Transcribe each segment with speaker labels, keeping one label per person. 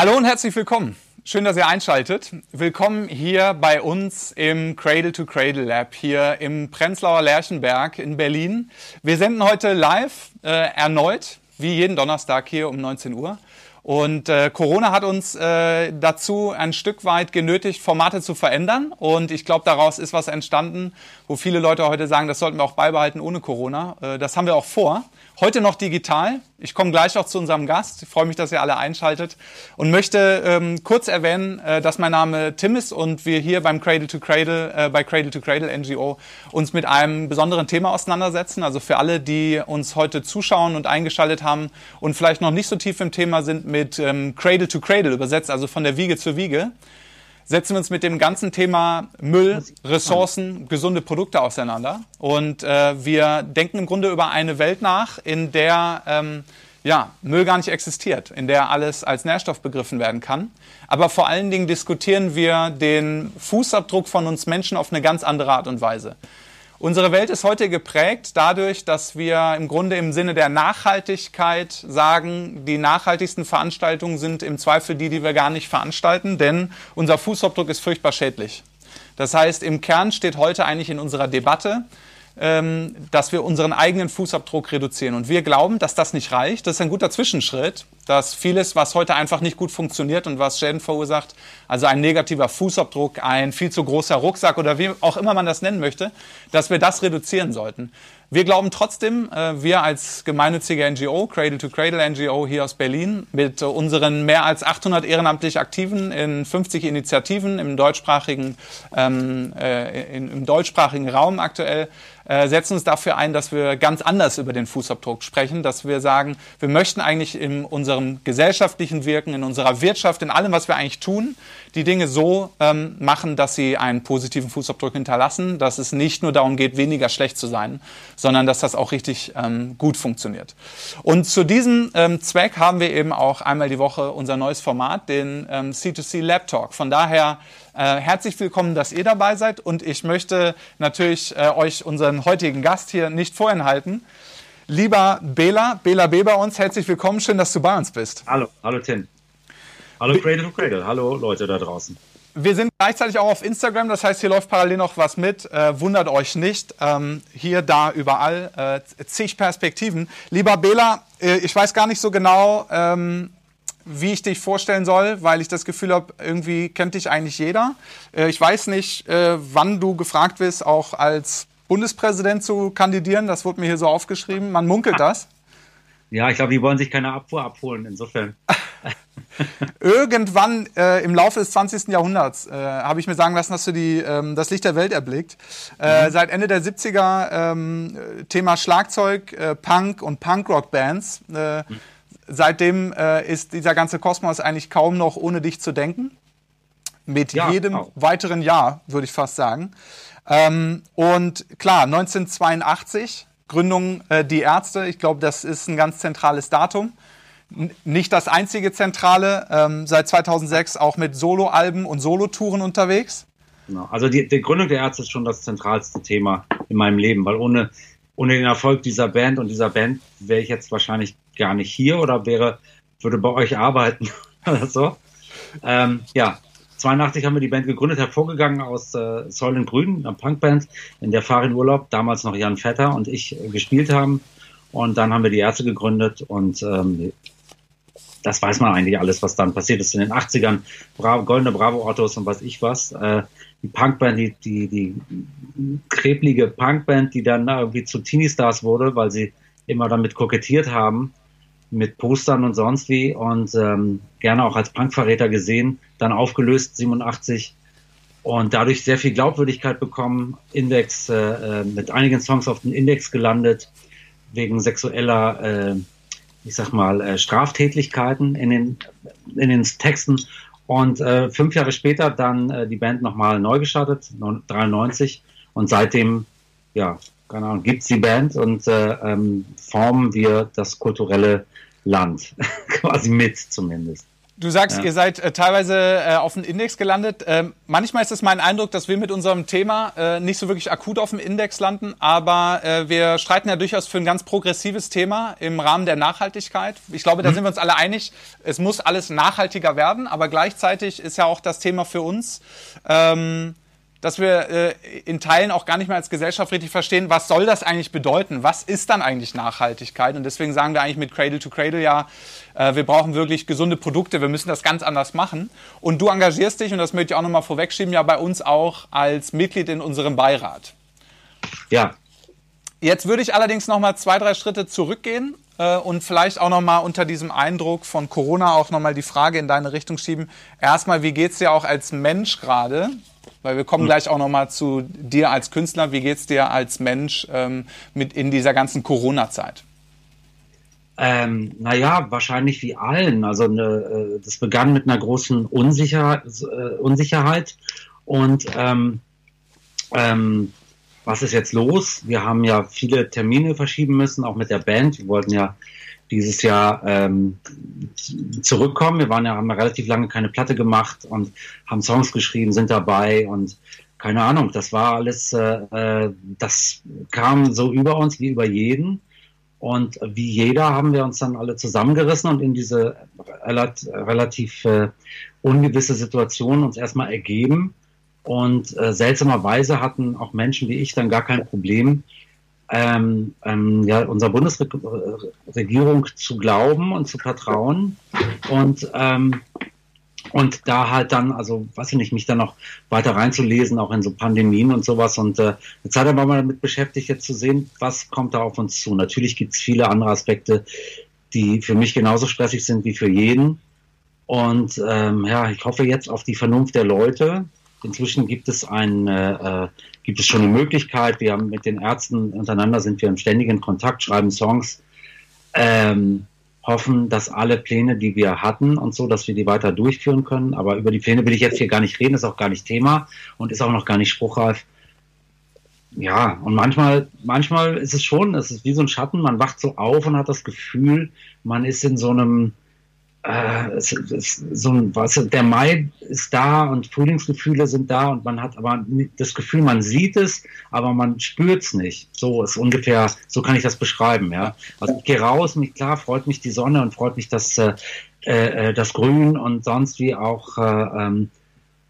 Speaker 1: Hallo und herzlich willkommen. Schön, dass ihr einschaltet. Willkommen hier bei uns im Cradle to Cradle Lab hier im Prenzlauer Lerchenberg in Berlin. Wir senden heute live äh, erneut, wie jeden Donnerstag hier um 19 Uhr. Und äh, Corona hat uns äh, dazu ein Stück weit genötigt, Formate zu verändern. Und ich glaube, daraus ist was entstanden, wo viele Leute heute sagen, das sollten wir auch beibehalten ohne Corona. Äh, das haben wir auch vor. Heute noch digital. Ich komme gleich auch zu unserem Gast. Ich freue mich, dass ihr alle einschaltet und möchte ähm, kurz erwähnen, äh, dass mein Name Tim ist und wir hier beim Cradle to Cradle, äh, bei Cradle to Cradle NGO uns mit einem besonderen Thema auseinandersetzen. Also für alle, die uns heute zuschauen und eingeschaltet haben und vielleicht noch nicht so tief im Thema sind mit ähm, Cradle to Cradle übersetzt, also von der Wiege zur Wiege setzen wir uns mit dem ganzen Thema Müll, Ressourcen, gesunde Produkte auseinander. Und äh, wir denken im Grunde über eine Welt nach, in der ähm, ja, Müll gar nicht existiert, in der alles als Nährstoff begriffen werden kann. Aber vor allen Dingen diskutieren wir den Fußabdruck von uns Menschen auf eine ganz andere Art und Weise. Unsere Welt ist heute geprägt dadurch, dass wir im Grunde im Sinne der Nachhaltigkeit sagen, die nachhaltigsten Veranstaltungen sind im Zweifel die, die wir gar nicht veranstalten, denn unser Fußabdruck ist furchtbar schädlich. Das heißt, im Kern steht heute eigentlich in unserer Debatte, ähm, dass wir unseren eigenen Fußabdruck reduzieren. Und wir glauben, dass das nicht reicht. Das ist ein guter Zwischenschritt, dass vieles, was heute einfach nicht gut funktioniert und was Schäden verursacht, also ein negativer Fußabdruck, ein viel zu großer Rucksack oder wie auch immer man das nennen möchte, dass wir das reduzieren sollten. Wir glauben trotzdem, äh, wir als gemeinnützige NGO, Cradle to Cradle NGO hier aus Berlin, mit unseren mehr als 800 ehrenamtlich Aktiven in 50 Initiativen im deutschsprachigen, ähm, äh, in, im deutschsprachigen Raum aktuell, äh, setzen uns dafür ein, dass wir ganz anders über den Fußabdruck sprechen, dass wir sagen, wir möchten eigentlich in unserem gesellschaftlichen Wirken, in unserer Wirtschaft, in allem, was wir eigentlich tun, die Dinge so ähm, machen, dass sie einen positiven Fußabdruck hinterlassen, dass es nicht nur darum geht, weniger schlecht zu sein, sondern dass das auch richtig ähm, gut funktioniert. Und zu diesem ähm, Zweck haben wir eben auch einmal die Woche unser neues Format, den ähm, C2C Lab Talk. Von daher herzlich willkommen, dass ihr dabei seid und ich möchte natürlich äh, euch unseren heutigen Gast hier nicht vorenthalten. Lieber Bela, Bela B. bei uns, herzlich willkommen, schön, dass du bei uns bist.
Speaker 2: Hallo, hallo Tim. Hallo Cradle to Cradle, hallo Leute da draußen.
Speaker 1: Wir sind gleichzeitig auch auf Instagram, das heißt, hier läuft parallel noch was mit. Äh, wundert euch nicht. Ähm, hier, da, überall. Äh, zig Perspektiven. Lieber Bela, äh, ich weiß gar nicht so genau, ähm, wie ich dich vorstellen soll, weil ich das Gefühl habe, irgendwie kennt dich eigentlich jeder. Äh, ich weiß nicht, äh, wann du gefragt wirst, auch als Bundespräsident zu kandidieren. Das wurde mir hier so aufgeschrieben. Man munkelt das.
Speaker 2: Ja, ich glaube, die wollen sich keine Abfuhr abholen, insofern.
Speaker 1: Irgendwann äh, im Laufe des 20. Jahrhunderts äh, habe ich mir sagen lassen, dass du die, ähm, das Licht der Welt erblickt. Äh, mhm. Seit Ende der 70er ähm, Thema Schlagzeug, äh, Punk und Punkrock-Bands. Äh, mhm. Seitdem äh, ist dieser ganze Kosmos eigentlich kaum noch ohne dich zu denken. Mit ja, jedem auch. weiteren Jahr, würde ich fast sagen. Ähm, und klar, 1982 Gründung äh, Die Ärzte. Ich glaube, das ist ein ganz zentrales Datum. N nicht das einzige zentrale, ähm, seit 2006 auch mit Soloalben und Solotouren unterwegs.
Speaker 2: Genau. Also die, die Gründung der Ärzte ist schon das zentralste Thema in meinem Leben, weil ohne, ohne den Erfolg dieser Band und dieser Band wäre ich jetzt wahrscheinlich gar nicht hier oder wäre, würde bei euch arbeiten oder so. Ähm, ja, 82 haben wir die Band gegründet, hervorgegangen aus äh, Säulen Grün, einer Punkband, in der Farin Urlaub, damals noch Jan Vetter und ich äh, gespielt haben. Und dann haben wir die Ärzte gegründet und ähm, das weiß man eigentlich alles, was dann passiert ist in den 80ern. Bravo, Goldene Bravo-Autos und was ich was. Äh, die Punkband, die, die, die kreblige Punkband, die dann irgendwie zu Teenie-Stars wurde, weil sie immer damit kokettiert haben mit Postern und sonst wie und ähm, gerne auch als Punkverräter gesehen, dann aufgelöst 87 und dadurch sehr viel Glaubwürdigkeit bekommen, Index äh, äh, mit einigen Songs auf den Index gelandet wegen sexueller, äh, ich sag mal äh, Straftätlichkeiten in den in den Texten. Und äh, fünf Jahre später dann äh, die Band nochmal neu gestartet, 93 und seitdem ja keine Ahnung, gibt's die Band und äh, ähm, formen wir das kulturelle Land, quasi mit zumindest.
Speaker 1: Du sagst, ja. ihr seid äh, teilweise äh, auf dem Index gelandet. Ähm, manchmal ist es mein Eindruck, dass wir mit unserem Thema äh, nicht so wirklich akut auf dem Index landen, aber äh, wir streiten ja durchaus für ein ganz progressives Thema im Rahmen der Nachhaltigkeit. Ich glaube, da mhm. sind wir uns alle einig. Es muss alles nachhaltiger werden, aber gleichzeitig ist ja auch das Thema für uns. Ähm, dass wir äh, in Teilen auch gar nicht mehr als Gesellschaft richtig verstehen, was soll das eigentlich bedeuten? Was ist dann eigentlich Nachhaltigkeit? Und deswegen sagen wir eigentlich mit Cradle to Cradle ja, äh, wir brauchen wirklich gesunde Produkte, wir müssen das ganz anders machen. Und du engagierst dich, und das möchte ich auch nochmal vorwegschieben, ja bei uns auch als Mitglied in unserem Beirat.
Speaker 2: Ja.
Speaker 1: Jetzt würde ich allerdings nochmal zwei, drei Schritte zurückgehen äh, und vielleicht auch nochmal unter diesem Eindruck von Corona auch nochmal die Frage in deine Richtung schieben. Erstmal, wie geht es dir auch als Mensch gerade? Weil wir kommen hm. gleich auch nochmal zu dir als Künstler. Wie geht es dir als Mensch ähm, mit in dieser ganzen Corona-Zeit?
Speaker 2: Ähm, naja, wahrscheinlich wie allen. Also eine, äh, das begann mit einer großen Unsicherheit, äh, Unsicherheit. und ähm, ähm, was ist jetzt los? Wir haben ja viele Termine verschieben müssen, auch mit der Band. Wir wollten ja dieses Jahr ähm, zurückkommen. Wir waren ja, haben ja relativ lange keine Platte gemacht und haben Songs geschrieben, sind dabei und keine Ahnung, das war alles, äh, äh das kam so über uns wie über jeden. Und wie jeder haben wir uns dann alle zusammengerissen und in diese relativ, äh, ungewisse Situation uns erstmal ergeben. Und äh, seltsamerweise hatten auch Menschen wie ich dann gar kein Problem, ähm, ähm, ja, unserer Bundesregierung zu glauben und zu vertrauen und ähm, und da halt dann, also weiß ich nicht, mich dann noch weiter reinzulesen, auch in so Pandemien und sowas. Und äh, jetzt hat er mal damit beschäftigt, jetzt zu sehen, was kommt da auf uns zu. Natürlich gibt es viele andere Aspekte, die für mich genauso stressig sind wie für jeden. Und ähm, ja, ich hoffe jetzt auf die Vernunft der Leute. Inzwischen gibt es ein, äh, äh gibt es schon eine Möglichkeit. Wir haben mit den Ärzten untereinander sind wir im ständigen Kontakt, schreiben Songs, ähm, hoffen, dass alle Pläne, die wir hatten und so, dass wir die weiter durchführen können. Aber über die Pläne will ich jetzt hier gar nicht reden, ist auch gar nicht Thema und ist auch noch gar nicht spruchreif. Ja, und manchmal, manchmal ist es schon, es ist wie so ein Schatten, man wacht so auf und hat das Gefühl, man ist in so einem, äh, es, es, so ein, was, der Mai ist da und Frühlingsgefühle sind da und man hat aber das Gefühl, man sieht es, aber man spürt es nicht. So ist ungefähr, so kann ich das beschreiben, ja. Also ich gehe raus, mich klar freut mich die Sonne und freut mich das, äh, äh, das Grün und sonst wie auch äh, ähm,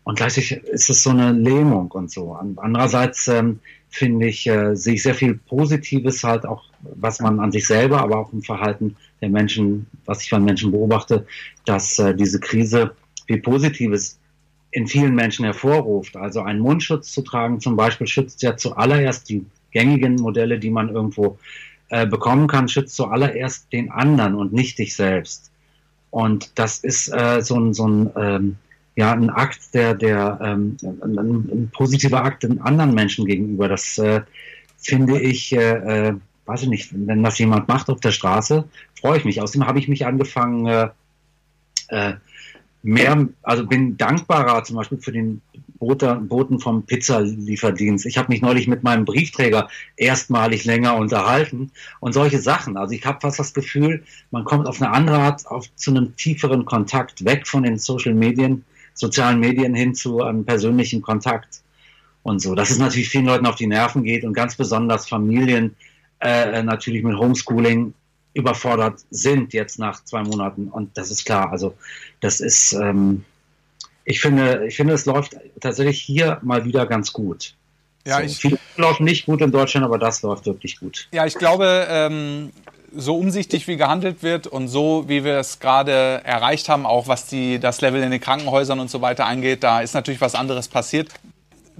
Speaker 2: und gleichzeitig ist es so eine Lähmung und so. Andererseits ähm, finde ich, äh, sehe ich sehr viel Positives halt auch, was man an sich selber, aber auch im Verhalten der Menschen, was ich von Menschen beobachte, dass äh, diese Krise viel Positives in vielen Menschen hervorruft. Also einen Mundschutz zu tragen zum Beispiel schützt ja zuallererst die gängigen Modelle, die man irgendwo äh, bekommen kann, schützt zuallererst den anderen und nicht dich selbst. Und das ist äh, so ein, so ein ähm, ja ein Akt, der, der ähm, ein, ein, positiver Akt den anderen Menschen gegenüber. Das äh, finde ich, äh, äh, weiß ich nicht, wenn das jemand macht auf der Straße, freue ich mich. Außerdem habe ich mich angefangen, äh, äh, mehr, also bin dankbarer zum Beispiel für den Boten vom Pizzalieferdienst. Ich habe mich neulich mit meinem Briefträger erstmalig länger unterhalten und solche Sachen. Also ich habe fast das Gefühl, man kommt auf eine andere Art auf, zu einem tieferen Kontakt weg von den Social Medien sozialen Medien hin zu einem persönlichen Kontakt und so. Dass es natürlich vielen Leuten auf die Nerven geht und ganz besonders Familien äh, natürlich mit Homeschooling überfordert sind jetzt nach zwei Monaten. Und das ist klar. Also das ist, ähm, ich finde, ich finde, es läuft tatsächlich hier mal wieder ganz gut. Ja, so, ich, viele laufen nicht gut in Deutschland, aber das läuft wirklich gut.
Speaker 1: Ja, ich glaube, ähm, so umsichtig wie gehandelt wird und so wie wir es gerade erreicht haben, auch was die, das Level in den Krankenhäusern und so weiter angeht, da ist natürlich was anderes passiert.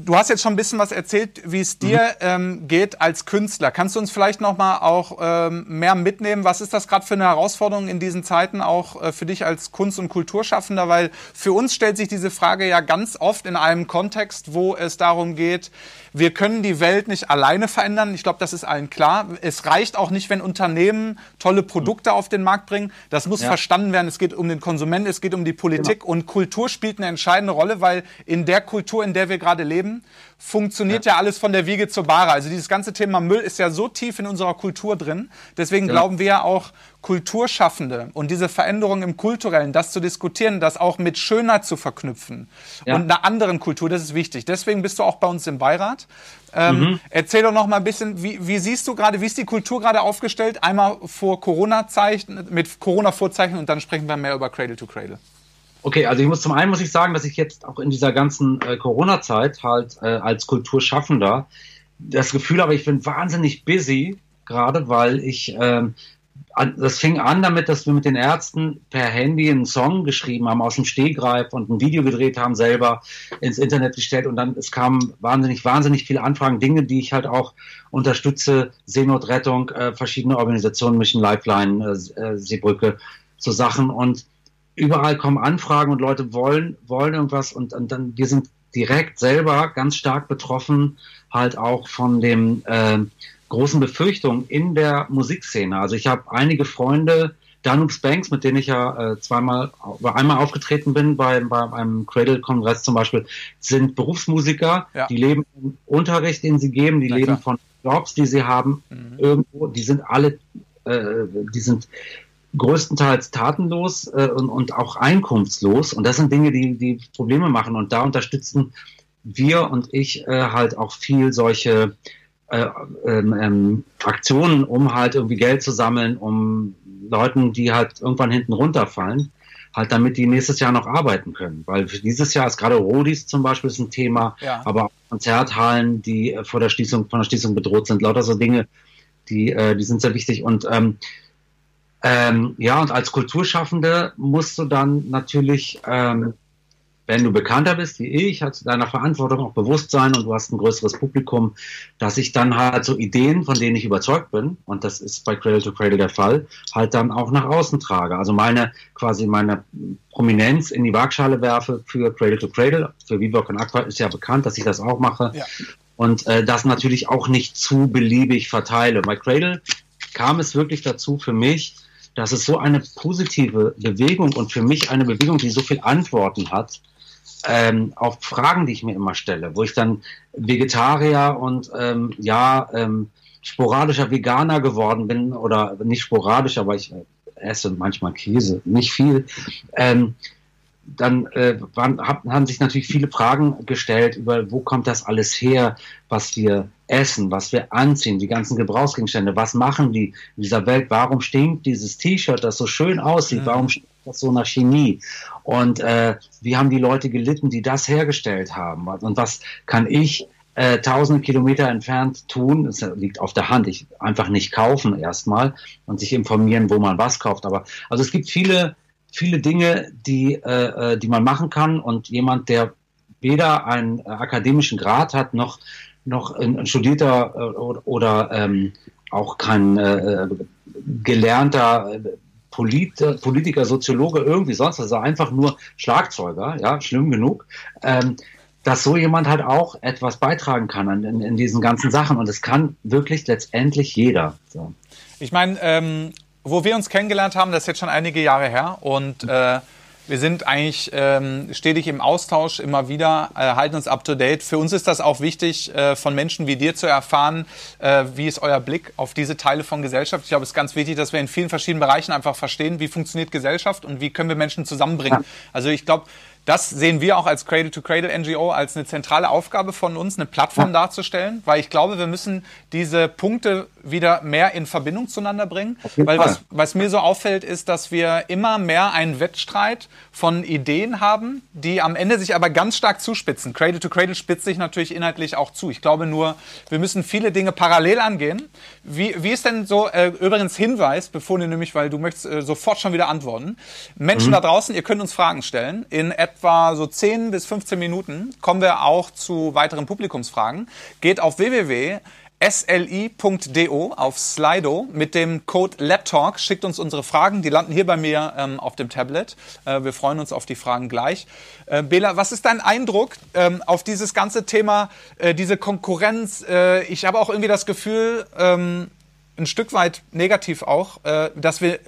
Speaker 1: Du hast jetzt schon ein bisschen was erzählt, wie es dir mhm. ähm, geht als Künstler. Kannst du uns vielleicht noch mal auch ähm, mehr mitnehmen? Was ist das gerade für eine Herausforderung in diesen Zeiten auch äh, für dich als Kunst- und Kulturschaffender? Weil für uns stellt sich diese Frage ja ganz oft in einem Kontext, wo es darum geht, wir können die Welt nicht alleine verändern. Ich glaube, das ist allen klar. Es reicht auch nicht, wenn Unternehmen tolle Produkte auf den Markt bringen. Das muss ja. verstanden werden. Es geht um den Konsumenten, es geht um die Politik. Genau. Und Kultur spielt eine entscheidende Rolle, weil in der Kultur, in der wir gerade leben, leben, funktioniert ja. ja. alles von der Wiege zur Bahre. Also dieses ganze Thema Müll ist ja so tief in unserer Kultur drin. Deswegen ja. glauben wir ja auch, Kulturschaffende und diese Veränderung im Kulturellen, das zu diskutieren, das auch mit Schönheit zu verknüpfen ja. und einer anderen Kultur, das ist wichtig. Deswegen bist du auch bei uns im Beirat. Ähm, mhm. Erzähl doch noch mal ein bisschen, wie, wie siehst du gerade, wie ist die Kultur gerade aufgestellt? Einmal vor Corona-Zeichen, mit Corona-Vorzeichen und dann sprechen wir mehr über Cradle to Cradle.
Speaker 2: Okay, also ich muss zum einen muss ich sagen, dass ich jetzt auch in dieser ganzen äh, Corona-Zeit halt äh, als Kulturschaffender das Gefühl habe, ich bin wahnsinnig busy gerade, weil ich ähm, das fing an damit, dass wir mit den Ärzten per Handy einen Song geschrieben haben aus dem Stehgreif und ein Video gedreht haben, selber ins Internet gestellt und dann es kamen wahnsinnig, wahnsinnig viele Anfragen, Dinge, die ich halt auch unterstütze, Seenotrettung, äh, verschiedene Organisationen, Mission Lifeline, äh, äh Seebrücke, so Sachen und überall kommen Anfragen und Leute wollen, wollen irgendwas und, und dann, wir sind direkt selber ganz stark betroffen, halt auch von dem äh, großen Befürchtungen in der Musikszene. Also ich habe einige Freunde, Danubes Banks, mit denen ich ja äh, zweimal, einmal aufgetreten bin bei, bei einem Cradle-Kongress zum Beispiel, sind Berufsmusiker, ja. die leben vom Unterricht, den sie geben, die Na, leben klar. von Jobs, die sie haben, mhm. irgendwo, die sind alle, äh, die sind größtenteils tatenlos äh, und, und auch einkunftslos. Und das sind Dinge, die, die Probleme machen. Und da unterstützen wir und ich äh, halt auch viel solche äh, ähm, ähm, Aktionen, um halt irgendwie Geld zu sammeln, um Leuten, die halt irgendwann hinten runterfallen, halt damit die nächstes Jahr noch arbeiten können. Weil für dieses Jahr ist gerade Rodis zum Beispiel ein Thema, ja. aber auch Konzerthallen, die äh, vor der Schließung, von der Schließung bedroht sind, lauter so Dinge, die, äh, die sind sehr wichtig. Und ähm, ähm, ja, und als Kulturschaffende musst du dann natürlich ähm, wenn du bekannter bist wie ich, hast du deiner Verantwortung auch bewusst sein und du hast ein größeres Publikum, dass ich dann halt so Ideen, von denen ich überzeugt bin, und das ist bei Cradle to Cradle der Fall, halt dann auch nach außen trage. Also meine, quasi meine Prominenz in die Waagschale werfe für Cradle to Cradle. Für Vivoc und Aqua ist ja bekannt, dass ich das auch mache. Ja. Und äh, das natürlich auch nicht zu beliebig verteile. Bei Cradle kam es wirklich dazu für mich, dass es so eine positive Bewegung und für mich eine Bewegung, die so viel Antworten hat, ähm, auf Fragen, die ich mir immer stelle, wo ich dann Vegetarier und ähm, ja ähm, sporadischer Veganer geworden bin oder nicht sporadisch, aber ich äh, esse manchmal Käse, nicht viel. Ähm, dann äh, waren, hab, haben sich natürlich viele Fragen gestellt über, wo kommt das alles her, was wir essen, was wir anziehen, die ganzen Gebrauchsgegenstände, was machen die in dieser Welt, warum stinkt dieses T-Shirt, das so schön aussieht, warum stinkt das so nach Chemie? Und äh, wie haben die Leute gelitten, die das hergestellt haben? Und was kann ich äh, tausende Kilometer entfernt tun? Das liegt auf der Hand. Ich einfach nicht kaufen erstmal und sich informieren, wo man was kauft. Aber also es gibt viele viele Dinge, die, äh, äh, die man machen kann und jemand, der weder einen äh, akademischen Grad hat, noch, noch ein, studierter äh, oder, oder ähm, auch kein äh, gelernter äh, Polit Politiker, Soziologe, irgendwie sonst, also einfach nur Schlagzeuger, ja, schlimm genug, ähm, dass so jemand halt auch etwas beitragen kann in, in diesen ganzen Sachen. Und es kann wirklich letztendlich jeder. So.
Speaker 1: Ich meine, ähm, wo wir uns kennengelernt haben, das ist jetzt schon einige Jahre her und äh, wir sind eigentlich ähm, stetig im Austausch immer wieder, äh, halten uns up to date. Für uns ist das auch wichtig, äh, von Menschen wie dir zu erfahren, äh, wie ist euer Blick auf diese Teile von Gesellschaft. Ich glaube, es ist ganz wichtig, dass wir in vielen verschiedenen Bereichen einfach verstehen, wie funktioniert Gesellschaft und wie können wir Menschen zusammenbringen. Also ich glaube, das sehen wir auch als Cradle-to-Cradle-NGO als eine zentrale Aufgabe von uns, eine Plattform darzustellen, weil ich glaube, wir müssen diese Punkte wieder mehr in Verbindung zueinander bringen. Weil was, was mir so auffällt, ist, dass wir immer mehr einen Wettstreit von Ideen haben, die am Ende sich aber ganz stark zuspitzen. Cradle to Cradle spitzt sich natürlich inhaltlich auch zu. Ich glaube nur, wir müssen viele Dinge parallel angehen. Wie, wie ist denn so, äh, übrigens Hinweis, bevor du nämlich, weil du möchtest äh, sofort schon wieder antworten. Menschen mhm. da draußen, ihr könnt uns Fragen stellen. In etwa so 10 bis 15 Minuten kommen wir auch zu weiteren Publikumsfragen. Geht auf www sli.do auf Slido mit dem Code LabTalk. Schickt uns unsere Fragen, die landen hier bei mir ähm, auf dem Tablet. Äh, wir freuen uns auf die Fragen gleich. Äh, Bela, was ist dein Eindruck ähm, auf dieses ganze Thema, äh, diese Konkurrenz? Äh, ich habe auch irgendwie das Gefühl, ähm, ein Stück weit negativ auch, äh, dass wir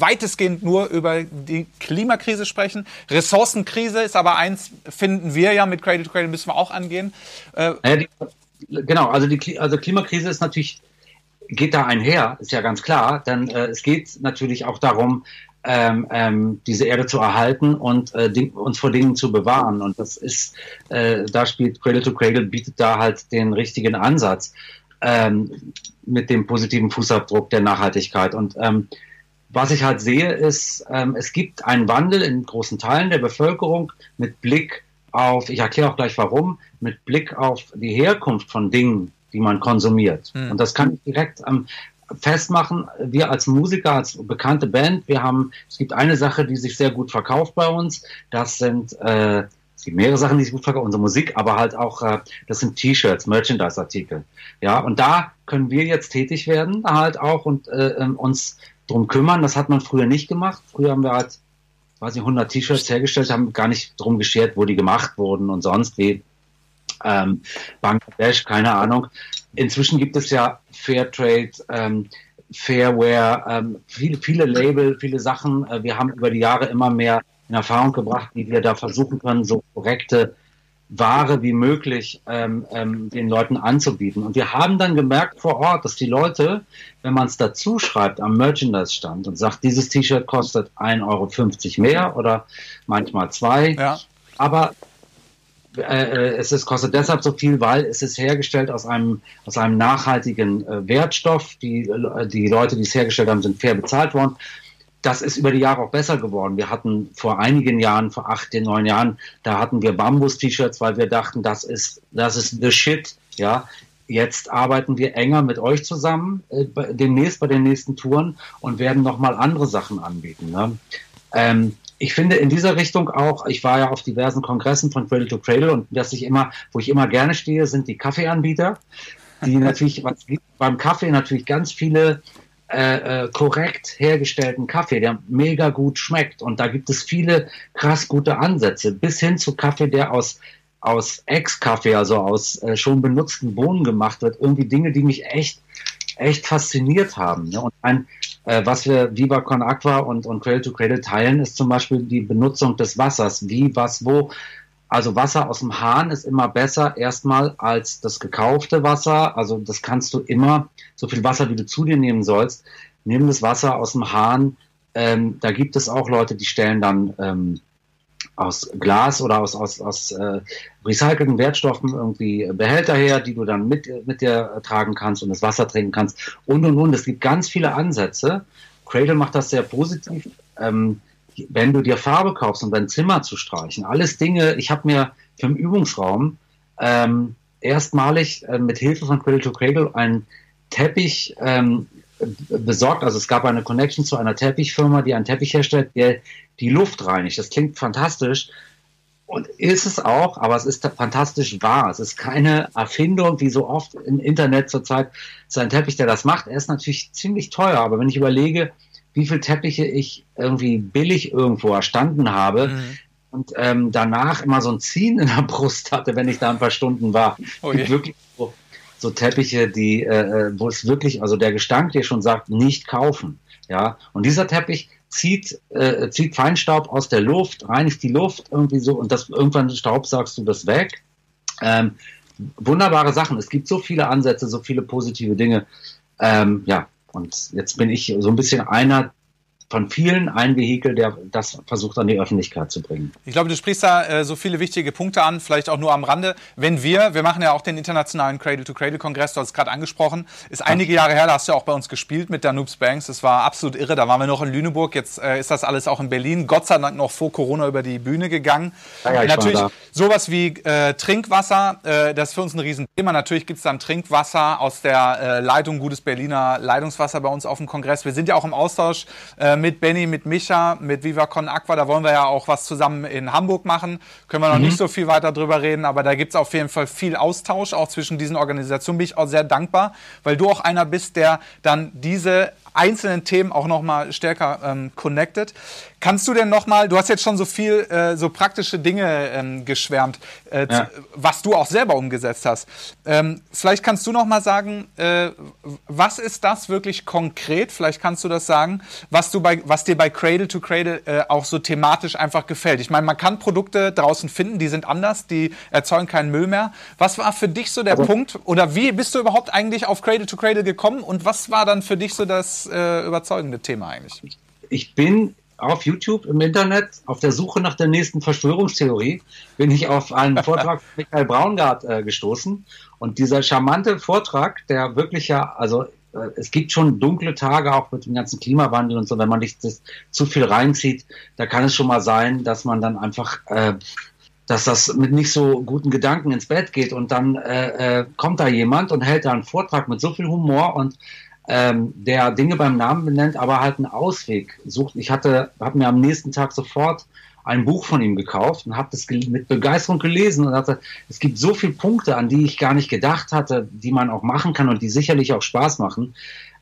Speaker 1: weitestgehend nur über die Klimakrise sprechen. Ressourcenkrise ist aber eins, finden wir ja mit Cradle to Cradle müssen wir auch angehen.
Speaker 2: Äh, ja, die, genau, also die also Klimakrise ist natürlich geht da einher, ist ja ganz klar, denn äh, es geht natürlich auch darum, ähm, ähm, diese Erde zu erhalten und äh, uns vor Dingen zu bewahren. Und das ist, äh, da spielt Cradle to Cradle, bietet da halt den richtigen Ansatz ähm, mit dem positiven Fußabdruck der Nachhaltigkeit. Und ähm, was ich halt sehe, ist, ähm, es gibt einen Wandel in großen Teilen der Bevölkerung mit Blick auf, ich erkläre auch gleich warum, mit Blick auf die Herkunft von Dingen, die man konsumiert. Mhm. Und das kann ich direkt am, festmachen, wir als Musiker, als bekannte Band, wir haben, es gibt eine Sache, die sich sehr gut verkauft bei uns, das sind, äh, es gibt mehrere Sachen, die sich gut verkaufen, unsere Musik, aber halt auch, äh, das sind T-Shirts, Merchandise-Artikel. Ja, und da können wir jetzt tätig werden, halt auch und äh, ähm, uns drum kümmern. Das hat man früher nicht gemacht. Früher haben wir halt, weiß nicht, 100 T-Shirts hergestellt, haben gar nicht drum geschert, wo die gemacht wurden und sonst wie ähm, Bangladesch, keine Ahnung. Inzwischen gibt es ja Fairtrade, ähm, Fairware, ähm, viele, viele Label, viele Sachen. Äh, wir haben über die Jahre immer mehr in Erfahrung gebracht, wie wir da versuchen können, so korrekte Ware wie möglich ähm, ähm, den Leuten anzubieten. Und wir haben dann gemerkt vor Ort, dass die Leute, wenn man es dazu schreibt am Merchandise-Stand und sagt, dieses T-Shirt kostet 1,50 Euro mehr oder manchmal zwei, ja. aber äh, es ist, kostet deshalb so viel, weil es ist hergestellt aus einem, aus einem nachhaltigen äh, Wertstoff. Die, äh, die Leute, die es hergestellt haben, sind fair bezahlt worden. Das ist über die Jahre auch besser geworden. Wir hatten vor einigen Jahren, vor acht, neun Jahren, da hatten wir Bambus-T-Shirts, weil wir dachten, das ist, das ist the shit. Ja, Jetzt arbeiten wir enger mit euch zusammen, äh, demnächst bei den nächsten Touren und werden nochmal andere Sachen anbieten. Ne? Ähm, ich finde in dieser Richtung auch, ich war ja auf diversen Kongressen von Cradle to Cradle und dass ich immer, wo ich immer gerne stehe, sind die Kaffeeanbieter, die natürlich, was gibt beim Kaffee natürlich ganz viele äh, äh, korrekt hergestellten Kaffee, der mega gut schmeckt. Und da gibt es viele krass gute Ansätze, bis hin zu Kaffee, der aus aus Ex-Kaffee, also aus äh, schon benutzten Bohnen gemacht wird. Irgendwie Dinge, die mich echt echt fasziniert haben. Ne? Und ein, äh, was wir Viva Con Aqua und, und Cradle to Cradle teilen, ist zum Beispiel die Benutzung des Wassers. Wie, was, wo. Also Wasser aus dem Hahn ist immer besser erstmal als das gekaufte Wasser. Also das kannst du immer, so viel Wasser, wie du zu dir nehmen sollst, nimm das Wasser aus dem Hahn. Ähm, da gibt es auch Leute, die stellen dann ähm, aus Glas oder aus, aus, aus äh, recycelten Wertstoffen irgendwie Behälter her, die du dann mit, mit dir tragen kannst und das Wasser trinken kannst und und und. Es gibt ganz viele Ansätze. Cradle macht das sehr positiv. Ähm, wenn du dir Farbe kaufst, um dein Zimmer zu streichen, alles Dinge, ich habe mir für den Übungsraum ähm, erstmalig äh, mit Hilfe von Cradle to Cradle einen Teppich ähm, besorgt. Also es gab eine Connection zu einer Teppichfirma, die einen Teppich herstellt, der die Luft reinigt. Das klingt fantastisch. Und ist es auch, aber es ist fantastisch wahr. Es ist keine Erfindung, wie so oft im Internet zurzeit. So ein Teppich, der das macht, er ist natürlich ziemlich teuer. Aber wenn ich überlege, wie viele Teppiche ich irgendwie billig irgendwo erstanden habe, mhm. und ähm, danach immer so ein Ziehen in der Brust hatte, wenn ich da ein paar Stunden war. Oh wirklich so, so Teppiche, die, äh, äh, wo es wirklich, also der Gestank dir schon sagt, nicht kaufen. Ja, und dieser Teppich zieht, äh, zieht Feinstaub aus der Luft, reinigt die Luft irgendwie so und das irgendwann Staub sagst du das weg. Ähm, wunderbare Sachen. Es gibt so viele Ansätze, so viele positive Dinge. Ähm, ja, und jetzt bin ich so ein bisschen einer von vielen ein Vehikel, der das versucht an die Öffentlichkeit zu bringen.
Speaker 1: Ich glaube, du sprichst da äh, so viele wichtige Punkte an, vielleicht auch nur am Rande. Wenn wir, wir machen ja auch den internationalen Cradle-to-Cradle-Kongress, du hast es gerade angesprochen, ist einige Jahre her, da hast du ja auch bei uns gespielt mit der Noobs Banks, das war absolut irre, da waren wir noch in Lüneburg, jetzt äh, ist das alles auch in Berlin, Gott sei Dank noch vor Corona über die Bühne gegangen. Ja, ja, Natürlich sowas wie äh, Trinkwasser, äh, das ist für uns ein Riesenthema. Natürlich gibt es dann Trinkwasser aus der äh, Leitung, gutes Berliner Leitungswasser bei uns auf dem Kongress. Wir sind ja auch im Austausch äh, mit Benny, mit Micha, mit Viva Con Aqua. Da wollen wir ja auch was zusammen in Hamburg machen. Können wir noch mhm. nicht so viel weiter drüber reden, aber da gibt es auf jeden Fall viel Austausch, auch zwischen diesen Organisationen. Bin ich auch sehr dankbar, weil du auch einer bist, der dann diese einzelnen Themen auch nochmal stärker ähm, connected. Kannst du denn nochmal, du hast jetzt schon so viel, äh, so praktische Dinge ähm, geschwärmt, äh, ja. was du auch selber umgesetzt hast. Ähm, vielleicht kannst du nochmal sagen, äh, was ist das wirklich konkret, vielleicht kannst du das sagen, was, du bei, was dir bei Cradle to Cradle äh, auch so thematisch einfach gefällt. Ich meine, man kann Produkte draußen finden, die sind anders, die erzeugen keinen Müll mehr. Was war für dich so der also, Punkt oder wie bist du überhaupt eigentlich auf Cradle to Cradle gekommen und was war dann für dich so das äh, überzeugende Thema eigentlich?
Speaker 2: Ich bin auf YouTube im Internet auf der Suche nach der nächsten Verschwörungstheorie bin ich auf einen Vortrag von Michael Braungart äh, gestoßen. Und dieser charmante Vortrag, der wirklich ja, also äh, es gibt schon dunkle Tage auch mit dem ganzen Klimawandel und so, wenn man nicht das zu viel reinzieht, da kann es schon mal sein, dass man dann einfach äh, dass das mit nicht so guten Gedanken ins Bett geht und dann äh, äh, kommt da jemand und hält da einen Vortrag mit so viel Humor und ähm, der Dinge beim Namen benennt, aber halt einen Ausweg sucht. Ich hatte, habe mir am nächsten Tag sofort ein Buch von ihm gekauft und habe das mit Begeisterung gelesen und hatte, es gibt so viele Punkte, an die ich gar nicht gedacht hatte, die man auch machen kann und die sicherlich auch Spaß machen.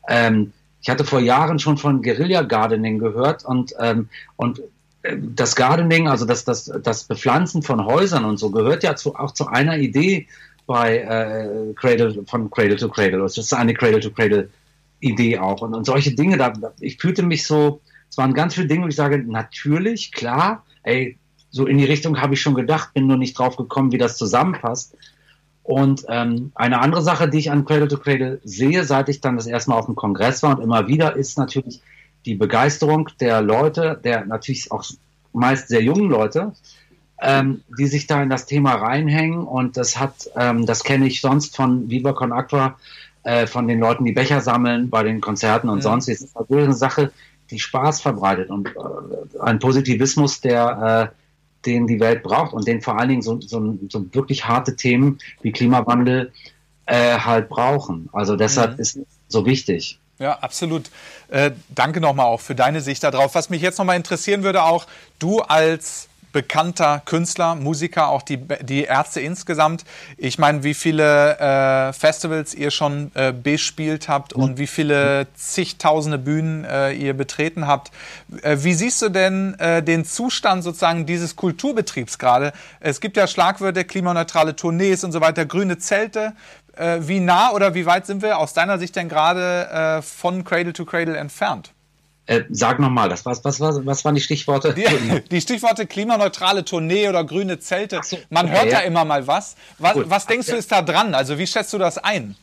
Speaker 2: Ähm, ich hatte vor Jahren schon von Guerilla Gardening gehört und, ähm, und äh, das Gardening, also das, das, das Bepflanzen von Häusern und so, gehört ja zu, auch zu einer Idee bei äh, Cradle, von Cradle to Cradle. Das ist eine Cradle to Cradle Idee auch. Und, und solche Dinge, da, ich fühlte mich so, es waren ganz viele Dinge, wo ich sage, natürlich, klar, ey, so in die Richtung habe ich schon gedacht, bin nur nicht drauf gekommen, wie das zusammenpasst. Und ähm, eine andere Sache, die ich an Cradle to Cradle sehe, seit ich dann das erste Mal auf dem Kongress war und immer wieder, ist natürlich die Begeisterung der Leute, der natürlich auch meist sehr jungen Leute, ähm, die sich da in das Thema reinhängen. Und das hat, ähm, das kenne ich sonst von Viva Con Aqua, äh, von den Leuten, die Becher sammeln bei den Konzerten und ja. sonst. Das ist natürlich eine Sache, die Spaß verbreitet und äh, ein Positivismus, der äh, den die Welt braucht und den vor allen Dingen so, so, so wirklich harte Themen wie Klimawandel äh, halt brauchen. Also deshalb mhm. ist so wichtig.
Speaker 1: Ja, absolut. Äh, danke nochmal auch für deine Sicht darauf. Was mich jetzt nochmal interessieren würde, auch du als bekannter Künstler, Musiker, auch die, die Ärzte insgesamt. Ich meine, wie viele äh, Festivals ihr schon äh, bespielt habt und wie viele zigtausende Bühnen äh, ihr betreten habt. Äh, wie siehst du denn äh, den Zustand sozusagen dieses Kulturbetriebs gerade? Es gibt ja Schlagwörter, klimaneutrale Tournees und so weiter, grüne Zelte. Äh, wie nah oder wie weit sind wir aus deiner Sicht denn gerade von Cradle to Cradle entfernt?
Speaker 2: Äh, sag nochmal, das was, was, was, was waren die Stichworte?
Speaker 1: Die, die, Stichworte klimaneutrale Tournee oder grüne Zelte. So, Man okay, hört ja. immer mal was. Was, was denkst du ist da dran? Also wie schätzt du das ein?